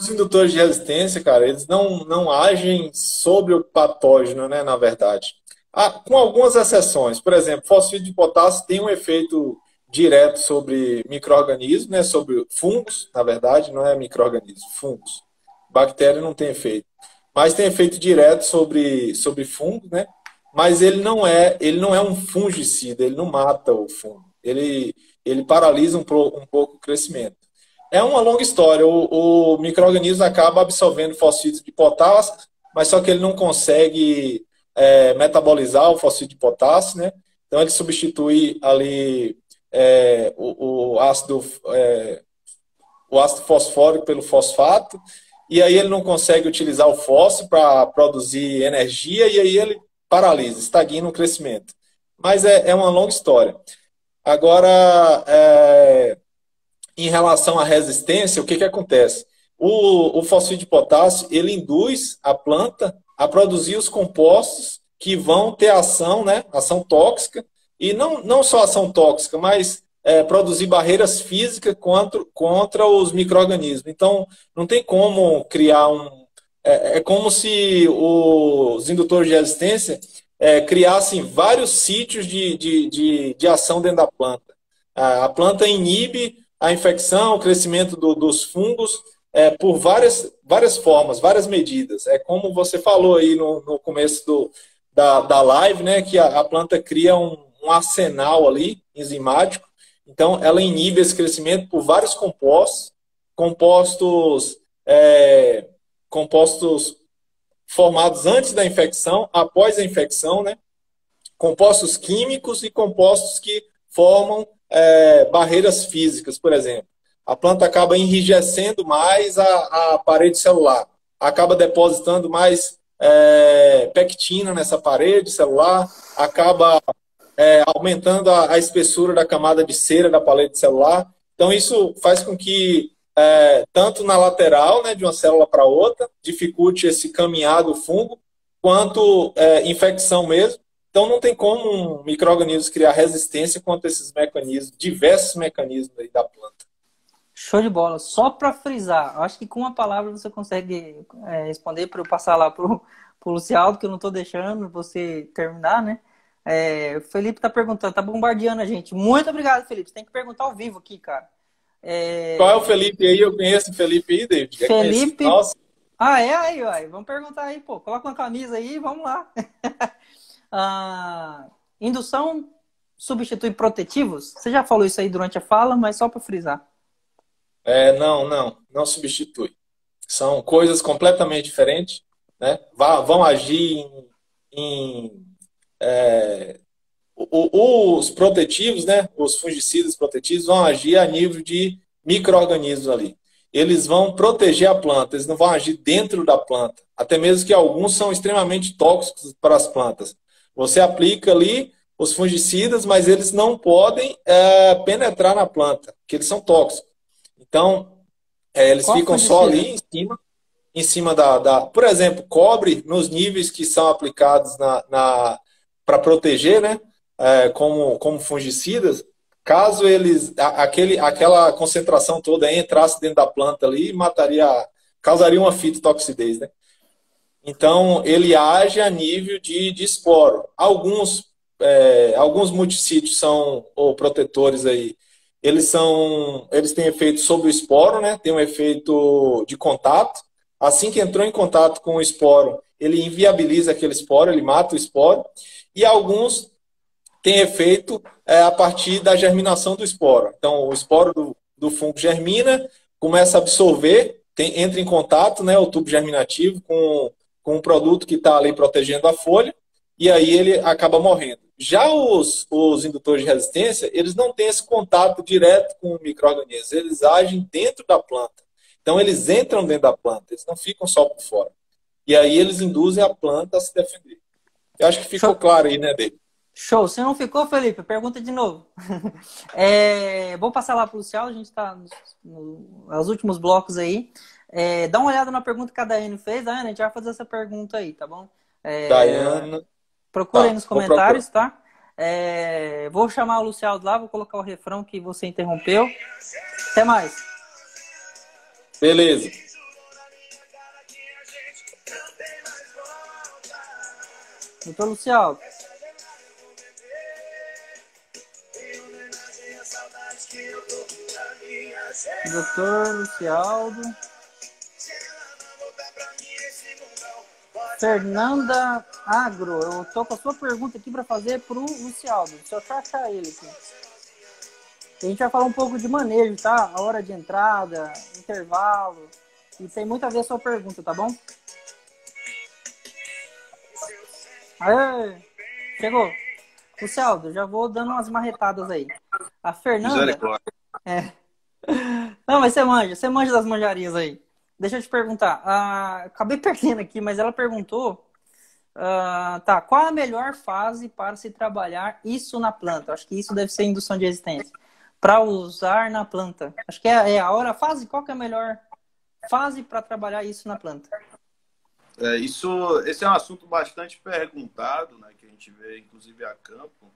Os indutores de resistência, cara, eles não, não agem sobre o patógeno, né, na verdade. Ah, com algumas exceções. Por exemplo, fosfito de potássio tem um efeito direto sobre micro-organismos, né, sobre fungos, na verdade, não é micro-organismo, fungos. Bactéria não tem efeito. Mas tem efeito direto sobre, sobre fungos, né? mas ele não é ele não é um fungicida, ele não mata o fungo. Ele, ele paralisa um, um pouco o crescimento. É uma longa história. O, o microorganismo acaba absorvendo fosfito de potássio, mas só que ele não consegue é, metabolizar o fosfito de potássio, né? Então ele substitui ali é, o, o, ácido é, o ácido fosfórico pelo fosfato e aí ele não consegue utilizar o fósforo para produzir energia e aí ele paralisa, estagna o crescimento. Mas é, é uma longa história. Agora, é, em relação à resistência, o que, que acontece? O, o de potássio, ele induz a planta a produzir os compostos que vão ter ação, né, ação tóxica, e não, não só ação tóxica, mas é, produzir barreiras físicas contra, contra os micro-organismos. Então, não tem como criar um, é, é como se os indutores de resistência é, criassem vários sítios de, de, de, de, ação dentro da planta. A planta inibe a infecção, o crescimento do, dos fungos é, por várias, várias formas, várias medidas. É como você falou aí no, no começo do, da, da live, né, que a, a planta cria um, um arsenal ali enzimático. Então, ela inibe esse crescimento por vários compostos, compostos é, compostos formados antes da infecção, após a infecção, né? compostos químicos e compostos que formam é, barreiras físicas, por exemplo. A planta acaba enrijecendo mais a, a parede celular, acaba depositando mais é, pectina nessa parede celular, acaba é, aumentando a, a, espessura da camada de cera da parede celular. Então, isso faz com que é, tanto na lateral, né, de uma célula para outra, dificulte esse caminhar do fungo, quanto é, infecção mesmo. Então não tem como um microorganismo criar resistência contra esses mecanismos, diversos mecanismos da planta. Show de bola. Só para frisar, acho que com uma palavra você consegue é, responder para eu passar lá pro, pro Lucialdo, que eu não estou deixando você terminar, né? É, o Felipe tá perguntando, tá bombardeando a gente. Muito obrigado, Felipe. Você tem que perguntar ao vivo aqui, cara. É... Qual é o Felipe aí? Eu conheço o Felipe aí, David. Felipe. Nossa. Ah, é aí, uai. Vamos perguntar aí, pô. Coloca uma camisa aí, vamos lá. ah, indução substitui protetivos? Você já falou isso aí durante a fala, mas só para frisar. É, não, não, não substitui. São coisas completamente diferentes, né? Vão agir em, em é, os protetivos, né? Os fungicidas protetivos vão agir a nível de microorganismos ali. Eles vão proteger a planta, eles não vão agir dentro da planta. Até mesmo que alguns são extremamente tóxicos para as plantas. Você aplica ali os fungicidas, mas eles não podem é, penetrar na planta, porque eles são tóxicos. Então, é, eles Qual ficam só ali em cima, em cima da, da, Por exemplo, cobre nos níveis que são aplicados na, na para proteger, né? É, como, como fungicidas, caso eles aquele, aquela concentração toda entrasse dentro da planta ali, mataria, causaria uma fitotoxidez, né? Então, ele age a nível de, de esporo. Alguns, é, alguns multissítios são, ou protetores aí, eles são, eles têm efeito sobre o esporo, né? Tem um efeito de contato. Assim que entrou em contato com o esporo, ele inviabiliza aquele esporo, ele mata o esporo. E alguns têm efeito é, a partir da germinação do esporo. Então, o esporo do, do fungo germina, começa a absorver, tem, entra em contato, né, o tubo germinativo, com, com um produto que está ali protegendo a folha, e aí ele acaba morrendo. Já os, os indutores de resistência, eles não têm esse contato direto com o microorganismo, eles agem dentro da planta. Então eles entram dentro da planta, eles não ficam só por fora. E aí eles induzem a planta a se defender. Eu acho que ficou Show. claro aí, né, David? Show. Se não ficou, Felipe, pergunta de novo. é, vou passar lá para o Luciano, a gente está nos, nos, últimos blocos aí. É, dá uma olhada na pergunta que a Daiane fez. Daiane, a gente vai fazer essa pergunta aí, tá bom? É, Daiane. Procura tá, aí nos comentários, tá? É, vou chamar o Luciano lá, vou colocar o refrão que você interrompeu. Até mais. Beleza. Doutor Luciano. Doutor Lucialdo. Fernanda Agro, eu tô com a sua pergunta aqui para fazer pro Lucialdo. Deixa eu achar ele aqui. A gente vai falar um pouco de manejo, tá? A hora de entrada, intervalo. E tem muito a ver a sua pergunta, tá bom? Aê, chegou. Lucialdo, já vou dando umas marretadas aí. A Fernanda. É. Não, mas você manja, você manja das manjarias aí. Deixa eu te perguntar. Ah, acabei perdendo aqui, mas ela perguntou. Ah, tá, qual a melhor fase para se trabalhar isso na planta? Acho que isso deve ser indução de resistência. Para usar na planta. Acho que é, é, a hora, a fase, qual que é a melhor fase para trabalhar isso na planta? É, isso, esse é um assunto bastante perguntado, né, que a gente vê inclusive a campo.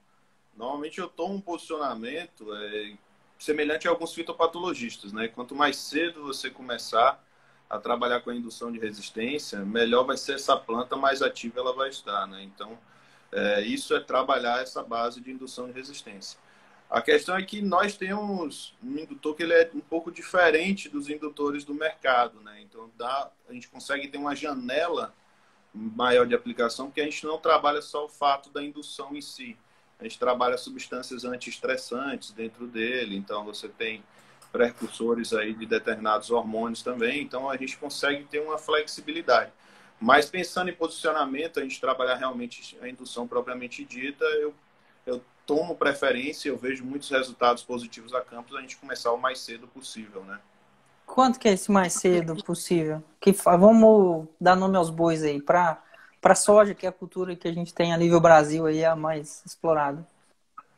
Normalmente eu tomo um posicionamento é, semelhante a alguns fitopatologistas, né? Quanto mais cedo você começar a trabalhar com a indução de resistência, melhor vai ser essa planta, mais ativa ela vai estar, né? Então, é, isso é trabalhar essa base de indução de resistência. A questão é que nós temos um indutor que ele é um pouco diferente dos indutores do mercado, né? Então, dá, a gente consegue ter uma janela maior de aplicação, porque a gente não trabalha só o fato da indução em si. A gente trabalha substâncias antiestressantes dentro dele, então você tem precursores aí de determinados hormônios também, então a gente consegue ter uma flexibilidade. Mas pensando em posicionamento, a gente trabalhar realmente a indução propriamente dita, eu, eu tomo preferência, eu vejo muitos resultados positivos a campos, a gente começar o mais cedo possível, né? Quanto que é esse mais cedo possível? Que vamos dar nome aos bois aí para para soja, que é a cultura que a gente tem a nível Brasil aí a mais explorada.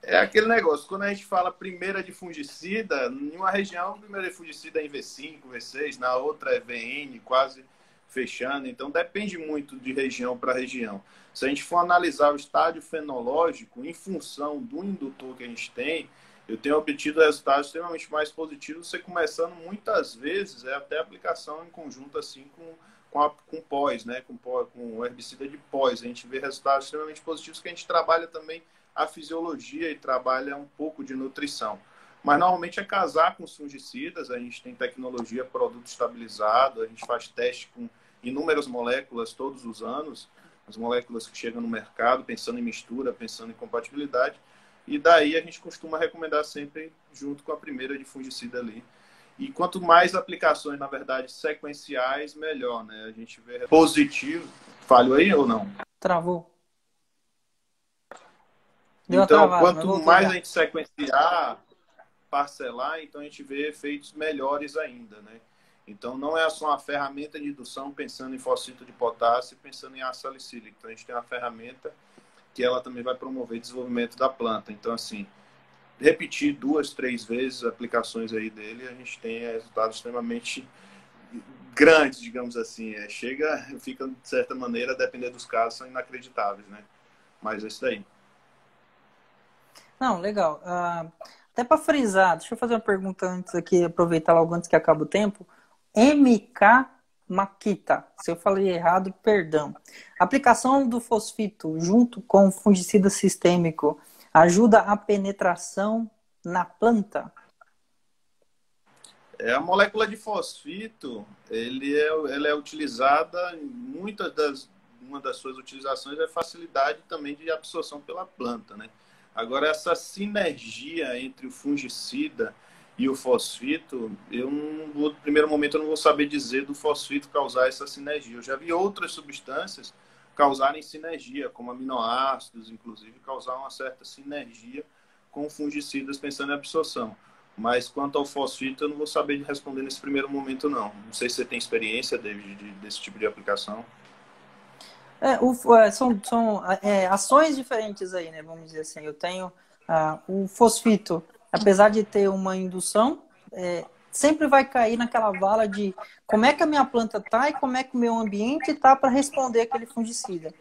É aquele negócio, quando a gente fala primeira de fungicida, em uma região, primeira de fungicida é em V5, V6, na outra é VN, quase fechando. Então, depende muito de região para região. Se a gente for analisar o estádio fenológico, em função do indutor que a gente tem, eu tenho obtido resultados extremamente mais positivos, você começando muitas vezes, é até aplicação em conjunto assim com, com, a, com pós, né? com, com herbicida de pós. A gente vê resultados extremamente positivos que a gente trabalha também a fisiologia e trabalha um pouco de nutrição. Mas normalmente é casar com fungicidas, a gente tem tecnologia, produto estabilizado, a gente faz teste com inúmeras moléculas todos os anos, as moléculas que chegam no mercado, pensando em mistura, pensando em compatibilidade, e daí a gente costuma recomendar sempre junto com a primeira de fungicida ali. E quanto mais aplicações, na verdade, sequenciais, melhor, né? A gente vê positivo. Falho aí ou não? Travou. Deu então, travada, quanto mais a gente sequenciar, parcelar, então a gente vê efeitos melhores ainda, né? Então, não é só uma ferramenta de indução pensando em fosfito de potássio, pensando em ácido salicílico. Então, a gente tem uma ferramenta que ela também vai promover desenvolvimento da planta. Então, assim, repetir duas, três vezes aplicações aí dele, a gente tem resultados extremamente grandes, digamos assim. É, chega, fica, de certa maneira, depender dos casos, são inacreditáveis, né? Mas é isso daí. Não, legal. Uh, até para frisar, deixa eu fazer uma pergunta antes aqui, aproveitar logo antes que acabe o tempo. MK Makita, se eu falei errado, perdão. Aplicação do fosfito junto com fungicida sistêmico ajuda a penetração na planta? É, a molécula de fosfito, ele é, ela é utilizada em muitas das uma das suas utilizações é facilidade também de absorção pela planta, né? Agora, essa sinergia entre o fungicida e o fosfito, eu no primeiro momento eu não vou saber dizer do fosfito causar essa sinergia. Eu já vi outras substâncias causarem sinergia, como aminoácidos, inclusive, causar uma certa sinergia com fungicidas pensando em absorção. Mas quanto ao fosfito, eu não vou saber responder nesse primeiro momento, não. Não sei se você tem experiência, David, de, desse tipo de aplicação. É, o, é, são são é, ações diferentes aí, né? Vamos dizer assim. Eu tenho ah, o fosfito, apesar de ter uma indução, é, sempre vai cair naquela vala de como é que a minha planta tá e como é que o meu ambiente tá para responder aquele fungicida.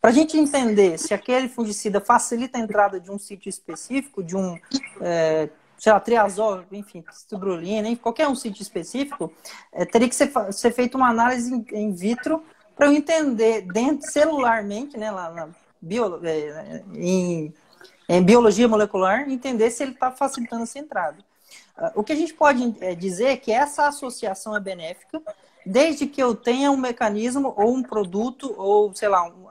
Para a gente entender se aquele fungicida facilita a entrada de um sítio específico, de um, é, sei lá, triazol, enfim, citrulina, qualquer um sítio específico, é, teria que ser, ser feita uma análise in, in vitro para eu entender dentro celularmente, né, lá na bio, é, em, em, biologia molecular, entender se ele está facilitando essa entrada. Uh, o que a gente pode é, dizer é que essa associação é benéfica, desde que eu tenha um mecanismo ou um produto ou, sei lá, um,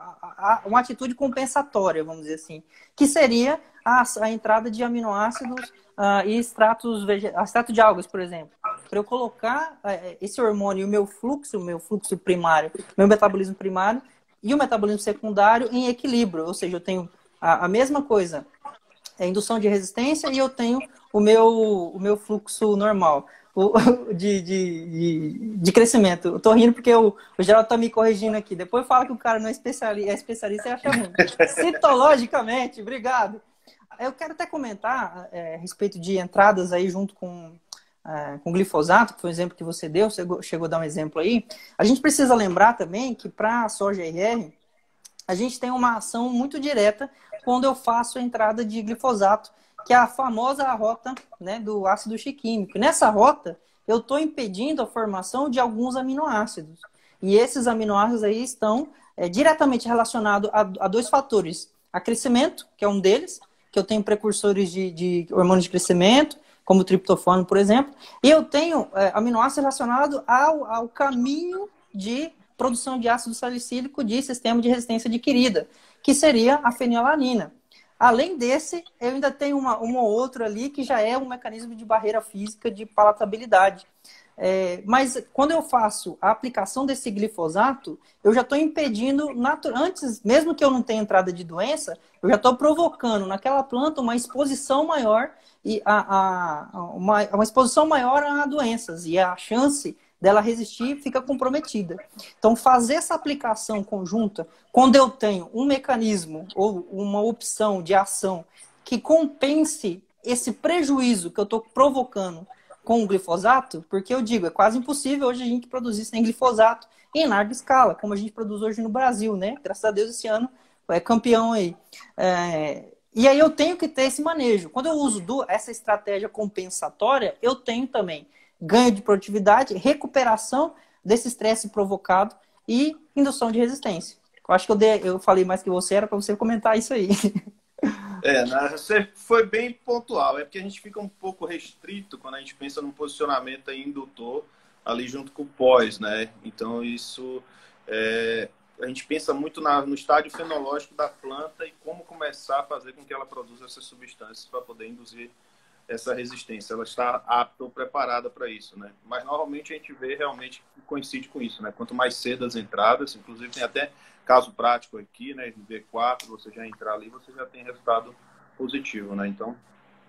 uma atitude compensatória, vamos dizer assim, que seria a, a entrada de aminoácidos uh, e extratos, extrato de algas, por exemplo para eu colocar é, esse hormônio, o meu fluxo, o meu fluxo primário, meu metabolismo primário e o metabolismo secundário em equilíbrio. Ou seja, eu tenho a, a mesma coisa, é indução de resistência e eu tenho o meu, o meu fluxo normal o, de, de, de, crescimento. Eu tô rindo porque o, o Geraldo tá me corrigindo aqui. Depois fala que o cara não é especialista, é especialista e acha ruim. Citologicamente, obrigado. Eu quero até comentar é, a respeito de entradas aí junto com é, com glifosato, que foi o exemplo que você deu, você chegou a dar um exemplo aí, a gente precisa lembrar também que para a soja RR, a gente tem uma ação muito direta quando eu faço a entrada de glifosato, que é a famosa rota né, do ácido chiquímico. Nessa rota, eu estou impedindo a formação de alguns aminoácidos. E esses aminoácidos aí estão é, diretamente relacionados a, a, dois fatores. A crescimento, que é um deles, que eu tenho precursores de, de hormônios de crescimento, como o triptofano, por exemplo, e eu tenho é, aminoácidos relacionados ao, ao caminho de produção de ácido salicílico de sistema de resistência adquirida, que seria a fenilalanina. Além desse, eu ainda tenho uma, uma ou outra ali que já é um mecanismo de barreira física de palatabilidade. É, mas quando eu faço a aplicação desse glifosato, eu já estou impedindo, antes, mesmo que eu não tenha entrada de doença, eu já estou provocando naquela planta uma exposição maior e a, a, uma, uma exposição maior a doenças e a chance dela resistir fica comprometida. Então, fazer essa aplicação conjunta, quando eu tenho um mecanismo ou uma opção de ação que compense esse prejuízo que eu estou provocando com o glifosato, porque eu digo, é quase impossível hoje a gente produzir sem glifosato em larga escala, como a gente produz hoje no Brasil, né? Graças a Deus esse ano é campeão aí. É, e aí eu tenho que ter esse manejo. Quando eu uso essa estratégia compensatória, eu tenho também ganho de produtividade, recuperação desse estresse provocado e indução de resistência. Eu acho que eu, dei, eu falei mais que você, era para você comentar isso aí. É, você foi bem pontual. É porque a gente fica um pouco restrito quando a gente pensa num posicionamento indutor ali junto com o pós, né? Então isso é, a gente pensa muito na, no estádio fenológico da planta e como começar a fazer com que ela produza essas substâncias para poder induzir essa resistência. Ela está apta ou preparada para isso, né? Mas normalmente a gente vê realmente que coincide com isso, né? Quanto mais cedo as entradas, inclusive tem até caso prático aqui, né? V4, você já entrar ali, você já tem resultado positivo, né? Então,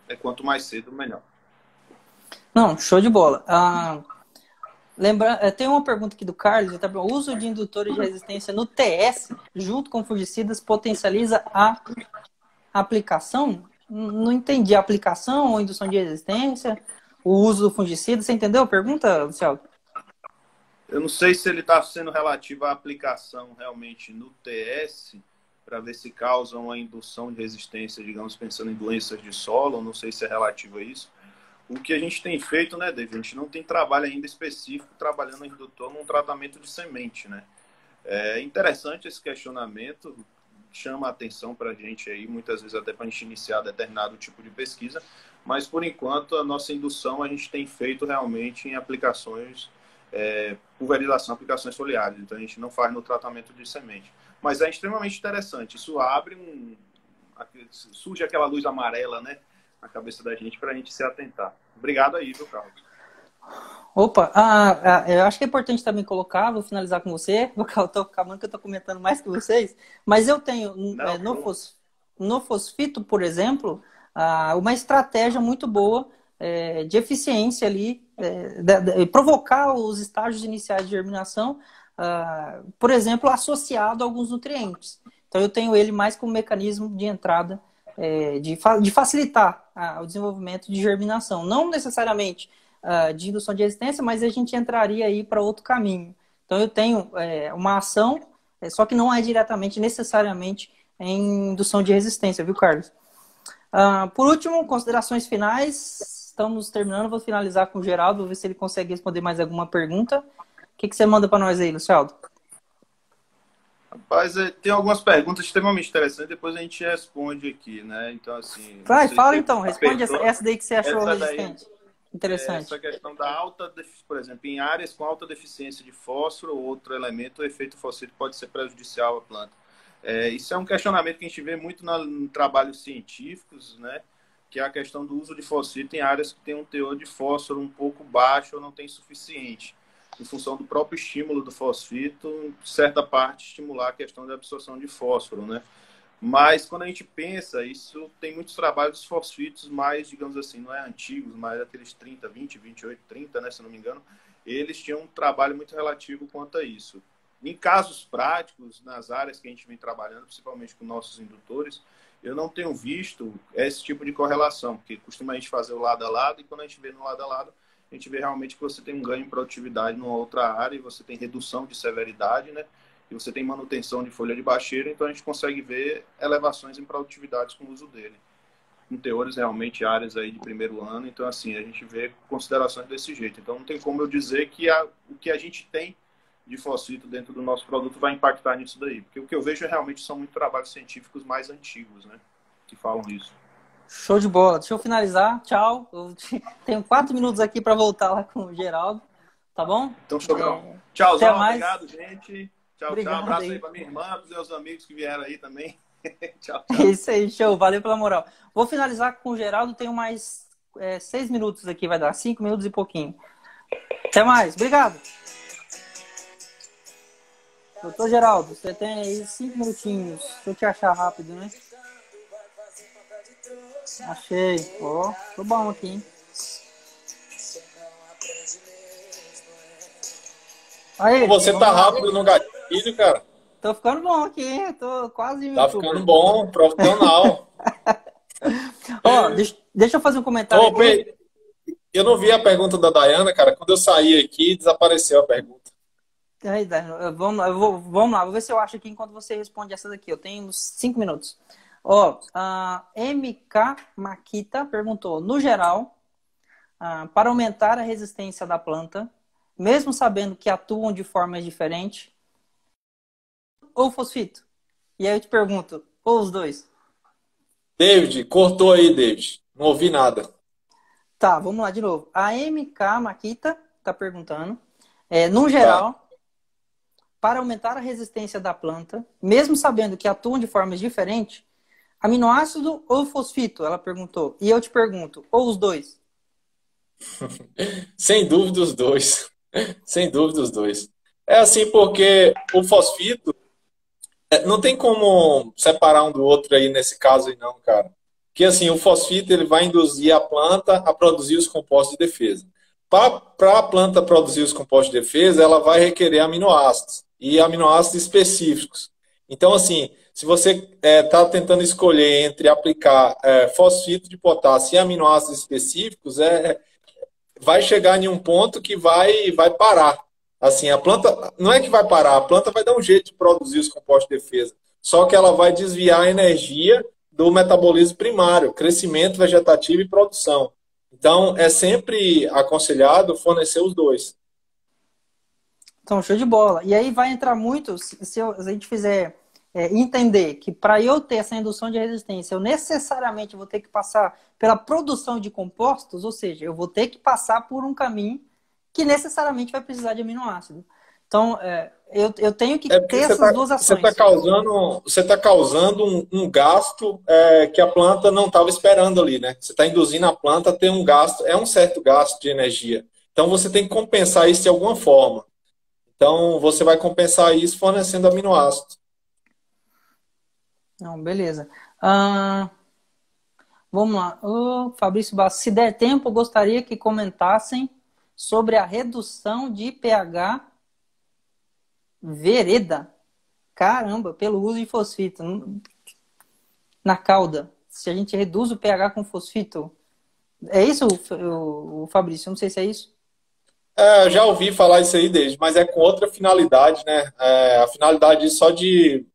é quanto mais cedo, melhor. Não, show de bola. Ah, lembra, é, tem uma pergunta aqui do Carlos. Tá, o uso de indutores de resistência no TS, junto com fungicidas, potencializa a aplicação? Não entendi. A aplicação ou indução de resistência? O uso do fungicida? Você entendeu a pergunta, Luciano? Eu não sei se ele está sendo relativo à aplicação realmente no TS, para ver se causa uma indução de resistência, digamos, pensando em doenças de solo, não sei se é relativo a isso. O que a gente tem feito, né, David? A gente não tem trabalho ainda específico trabalhando em indutor num tratamento de semente, né? É interessante esse questionamento, chama a atenção para a gente aí, muitas vezes até para a gente iniciar determinado tipo de pesquisa, mas por enquanto a nossa indução a gente tem feito realmente em aplicações é, pulverização, aplicações foliares. Então a gente não faz no tratamento de semente. Mas é extremamente interessante. Isso abre um. surge aquela luz amarela, né? Na cabeça da gente para a gente se atentar. Obrigado aí, viu, Carlos? Opa, ah, ah, eu acho que é importante também colocar, vou finalizar com você, eu tô acabando que eu tô comentando mais que vocês, mas eu tenho não, é, no, fos, no fosfito, por exemplo, ah, uma estratégia muito boa é, de eficiência ali, é, de, de, provocar os estágios iniciais de germinação uh, por exemplo, associado a alguns nutrientes. Então, eu tenho ele mais como mecanismo de entrada, é, de, fa de, facilitar o desenvolvimento de germinação. Não necessariamente uh, de indução de resistência, mas a gente entraria aí para outro caminho. Então, eu tenho é, uma ação, é, só que não é diretamente, necessariamente, em indução de resistência, viu, Carlos? Uh, por último, considerações finais. Estamos terminando, vou finalizar com o Geraldo, vou ver se ele consegue responder mais alguma pergunta que, que você manda para nós aí, Luciano? Rapaz, é, tem algumas perguntas extremamente interessantes, depois a gente responde aqui, né? Então, assim. Vai, fala então, responde essa, essa, daí que você achou resistente. Daí, Interessante. Essa questão da alta, por exemplo, em áreas com alta deficiência de fósforo ou outro elemento, o efeito fosfírico pode ser prejudicial à planta. É, isso é um questionamento que a gente vê muito na, em trabalhos científicos, né? Que é a questão do uso de fosfito em áreas que tem um teor de fósforo um pouco baixo ou não tem suficiente em função do próprio estímulo do fosfito, certa parte estimular a questão da absorção de fósforo, né? Mas quando a gente pensa, isso tem muitos trabalhos fosfitos mais, digamos assim, não é antigos, mas aqueles 30, 20, 28, 30, né, se não me engano, eles tinham um trabalho muito relativo quanto a isso. Em casos práticos, nas áreas que a gente vem trabalhando, principalmente com nossos indutores, eu não tenho visto esse tipo de correlação, porque costuma a gente fazer o lado a lado e quando a gente vê no lado a lado, a gente vê realmente que você tem um ganho em produtividade numa outra área e você tem redução de severidade, né? E você tem manutenção de folha de baixeira, então a gente consegue ver elevações em produtividades com o uso dele. Com teores realmente áreas aí de primeiro ano, então assim, a gente vê considerações desse jeito. Então não tem como eu dizer que a, o que a gente tem de fosfito dentro do nosso produto vai impactar nisso daí. Porque o que eu vejo realmente são muitos trabalhos científicos mais antigos, né? Que falam isso. Show de bola. Deixa eu finalizar. Tchau. Eu tenho quatro minutos aqui para voltar lá com o Geraldo. Tá bom? Então, show. É... Tchauzão. Obrigado, gente. Tchau, Obrigado tchau. Um abraço aí, aí para minha irmã, para os meus amigos que vieram aí também. tchau, tchau. Isso aí, show. Valeu pela moral. Vou finalizar com o Geraldo. Tenho mais é, seis minutos aqui, vai dar cinco minutos e pouquinho. Até mais. Obrigado. Doutor Geraldo, você tem aí cinco minutinhos. Deixa eu te achar rápido, né? Achei. Ó, oh, tô bom aqui, hein? Aí, Você tá rápido no gatilho, cara. Tô ficando bom aqui, hein? Tô quase. Tá ficando bom, profissional. Ó, oh, deixa, deixa, eu fazer um comentário. Oh, eu não vi a pergunta da Dayana, cara. Quando eu saí aqui, desapareceu a pergunta. Vamos lá, vou, vamos lá, vou ver se eu acho aqui enquanto você responde essa daqui. Eu tenho uns 5 minutos. Ó, a MK Makita perguntou: no geral, para aumentar a resistência da planta, mesmo sabendo que atuam de formas diferentes, ou fosfito? E aí eu te pergunto, ou os dois? David, cortou aí, David. Não ouvi nada. Tá, vamos lá de novo. A MK Makita está perguntando. É, no geral, tá. para aumentar a resistência da planta, mesmo sabendo que atuam de formas diferentes, aminoácido ou fosfito? Ela perguntou. E eu te pergunto, ou os dois? Sem dúvida os dois. Sem dúvida os dois. É assim porque o fosfito não tem como separar um do outro aí nesse caso aí não, cara. Que assim, o fosfito ele vai induzir a planta a produzir os compostos de defesa. Para a planta produzir os compostos de defesa, ela vai requerer aminoácidos e aminoácidos específicos. Então, assim, se você está é, tá tentando escolher entre aplicar é, fosfito de potássio e aminoácidos específicos, é, vai chegar em um ponto que vai, vai parar. Assim, a planta não é que vai parar, a planta vai dar um jeito de produzir os compostos de defesa. Só que ela vai desviar a energia do metabolismo primário, crescimento vegetativo e produção. Então, é sempre aconselhado fornecer os dois. Então, show de bola. E aí vai entrar muito, se, a gente fizer é, entender que para eu ter essa indução de resistência, eu necessariamente vou ter que passar pela produção de compostos, ou seja, eu vou ter que passar por um caminho que necessariamente vai precisar de aminoácido. Então, é, eu, eu tenho que é ter essas tá, duas ações. Você está causando, você tá causando um, um gasto é, que a planta não estava esperando ali, né? Você está induzindo a planta a ter um gasto, é um certo gasto de energia. Então, você tem que compensar isso de alguma forma. Então, você vai compensar isso fornecendo aminoácidos. Não, beleza. Vamos lá. Fabrício Bastos, se der tempo, gostaria que comentassem sobre a redução de pH vereda. Caramba, pelo uso de fosfito na cauda. Se a gente reduz o pH com fosfito. É isso, o, Fabrício? não sei se é isso. É, já ouvi falar isso aí desde, mas é com outra finalidade, né? É, a finalidade só de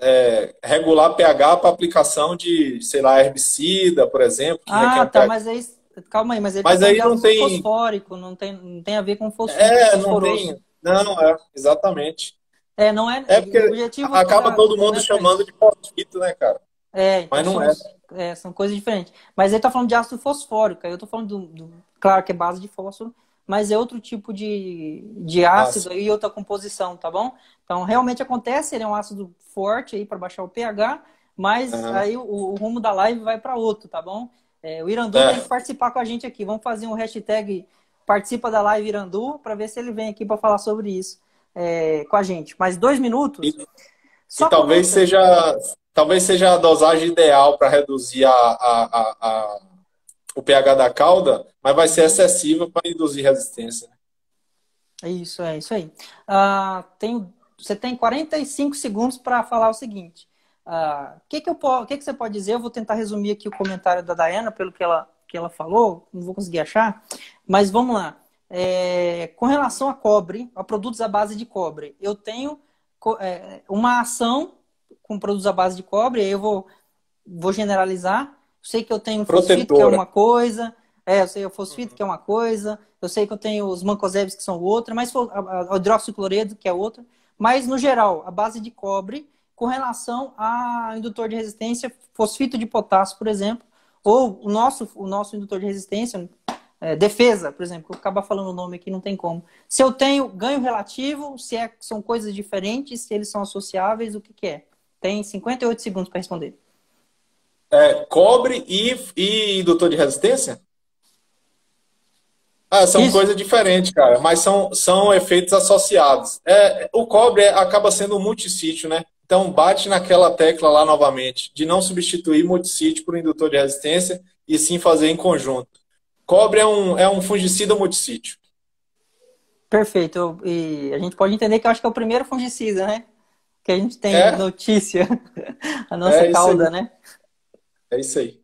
é, regular pH para aplicação de, sei lá, herbicida, por exemplo. Ah, tá, mas aí, calma aí, mas ele mas tá aí não tem fosfórico, não tem, não tem a ver com fosfórico. É, não tem, não, é, exatamente. É, não é. É porque acaba todo mundo é chamando de fosfito, né, cara? É, então mas não são, é. é. São coisas diferentes. Mas ele tá falando de ácido fosfórico, aí eu tô falando do, do, Claro que é base de fósforo, mas é outro tipo de, de ácido e outra composição, tá bom? Então, realmente acontece, ele é um ácido forte aí para baixar o pH, mas uhum. aí o, o, rumo da live vai para outro, tá bom? É, o Irandu é. tem que participar com a gente aqui. Vamos fazer um hashtag participa da live Irandu para ver se ele vem aqui para falar sobre isso é, com a gente. Mais dois minutos. E, e talvez seja talvez seja a dosagem ideal para reduzir a, a, a, a o pH da cauda, mas vai ser excessiva para induzir resistência. É isso, é isso aí. Uh, tem, você tem 45 segundos para falar o seguinte. O uh, ah, que, que, eu, que, que você pode dizer? Eu vou tentar resumir aqui o comentário da Dayana, pelo que ela, que ela falou, não vou conseguir achar, mas vamos lá. É, com relação a cobre, a produtos à base de cobre, eu tenho é, uma ação com produtos à base de cobre, aí eu vou, vou generalizar, sei que eu tenho fosfito, que é uma coisa. É, eu sei o fosfito, uhum. que é uma coisa. Eu sei que eu tenho os mancosebes, que são outra. Mas o hidróxido cloreto, que é outra. Mas, no geral, a base de cobre com relação a indutor de resistência, fosfito de potássio, por exemplo, ou o nosso, o nosso indutor de resistência, é, defesa, por exemplo, vou acabar falando o nome aqui, não tem como. Se eu tenho ganho relativo, se é, são coisas diferentes, se eles são associáveis, o que, que é? Tem 58 segundos para responder é, cobre e, e indutor de resistência? Ah, são Isso. coisas diferentes, cara, mas são, são efeitos associados. É, o cobre acaba sendo um multissítio, né? Então, bate naquela tecla lá novamente, de não substituir multissítio por indutor de resistência e sim fazer em conjunto. Cobre é um, é um fungicida multissítio. Perfeito. E a gente pode entender que eu acho que é o primeiro fungicida, né? Que a gente tem é. notícia. a nossa é cauda, né? É isso aí.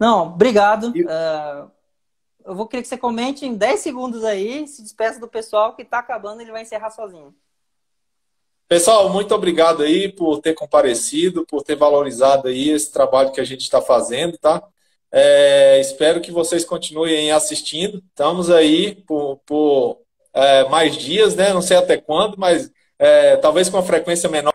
Não, obrigado. E... Uh, eu vou querer que você comente em 10 segundos aí, se despeça do pessoal que está acabando, ele vai encerrar sozinho. Pessoal, muito obrigado aí por ter comparecido, por ter valorizado aí esse trabalho que a gente está fazendo, tá? É, espero que vocês continuem assistindo. Estamos aí por, por é, mais dias, né? Não sei até quando, mas é, talvez com uma frequência menor.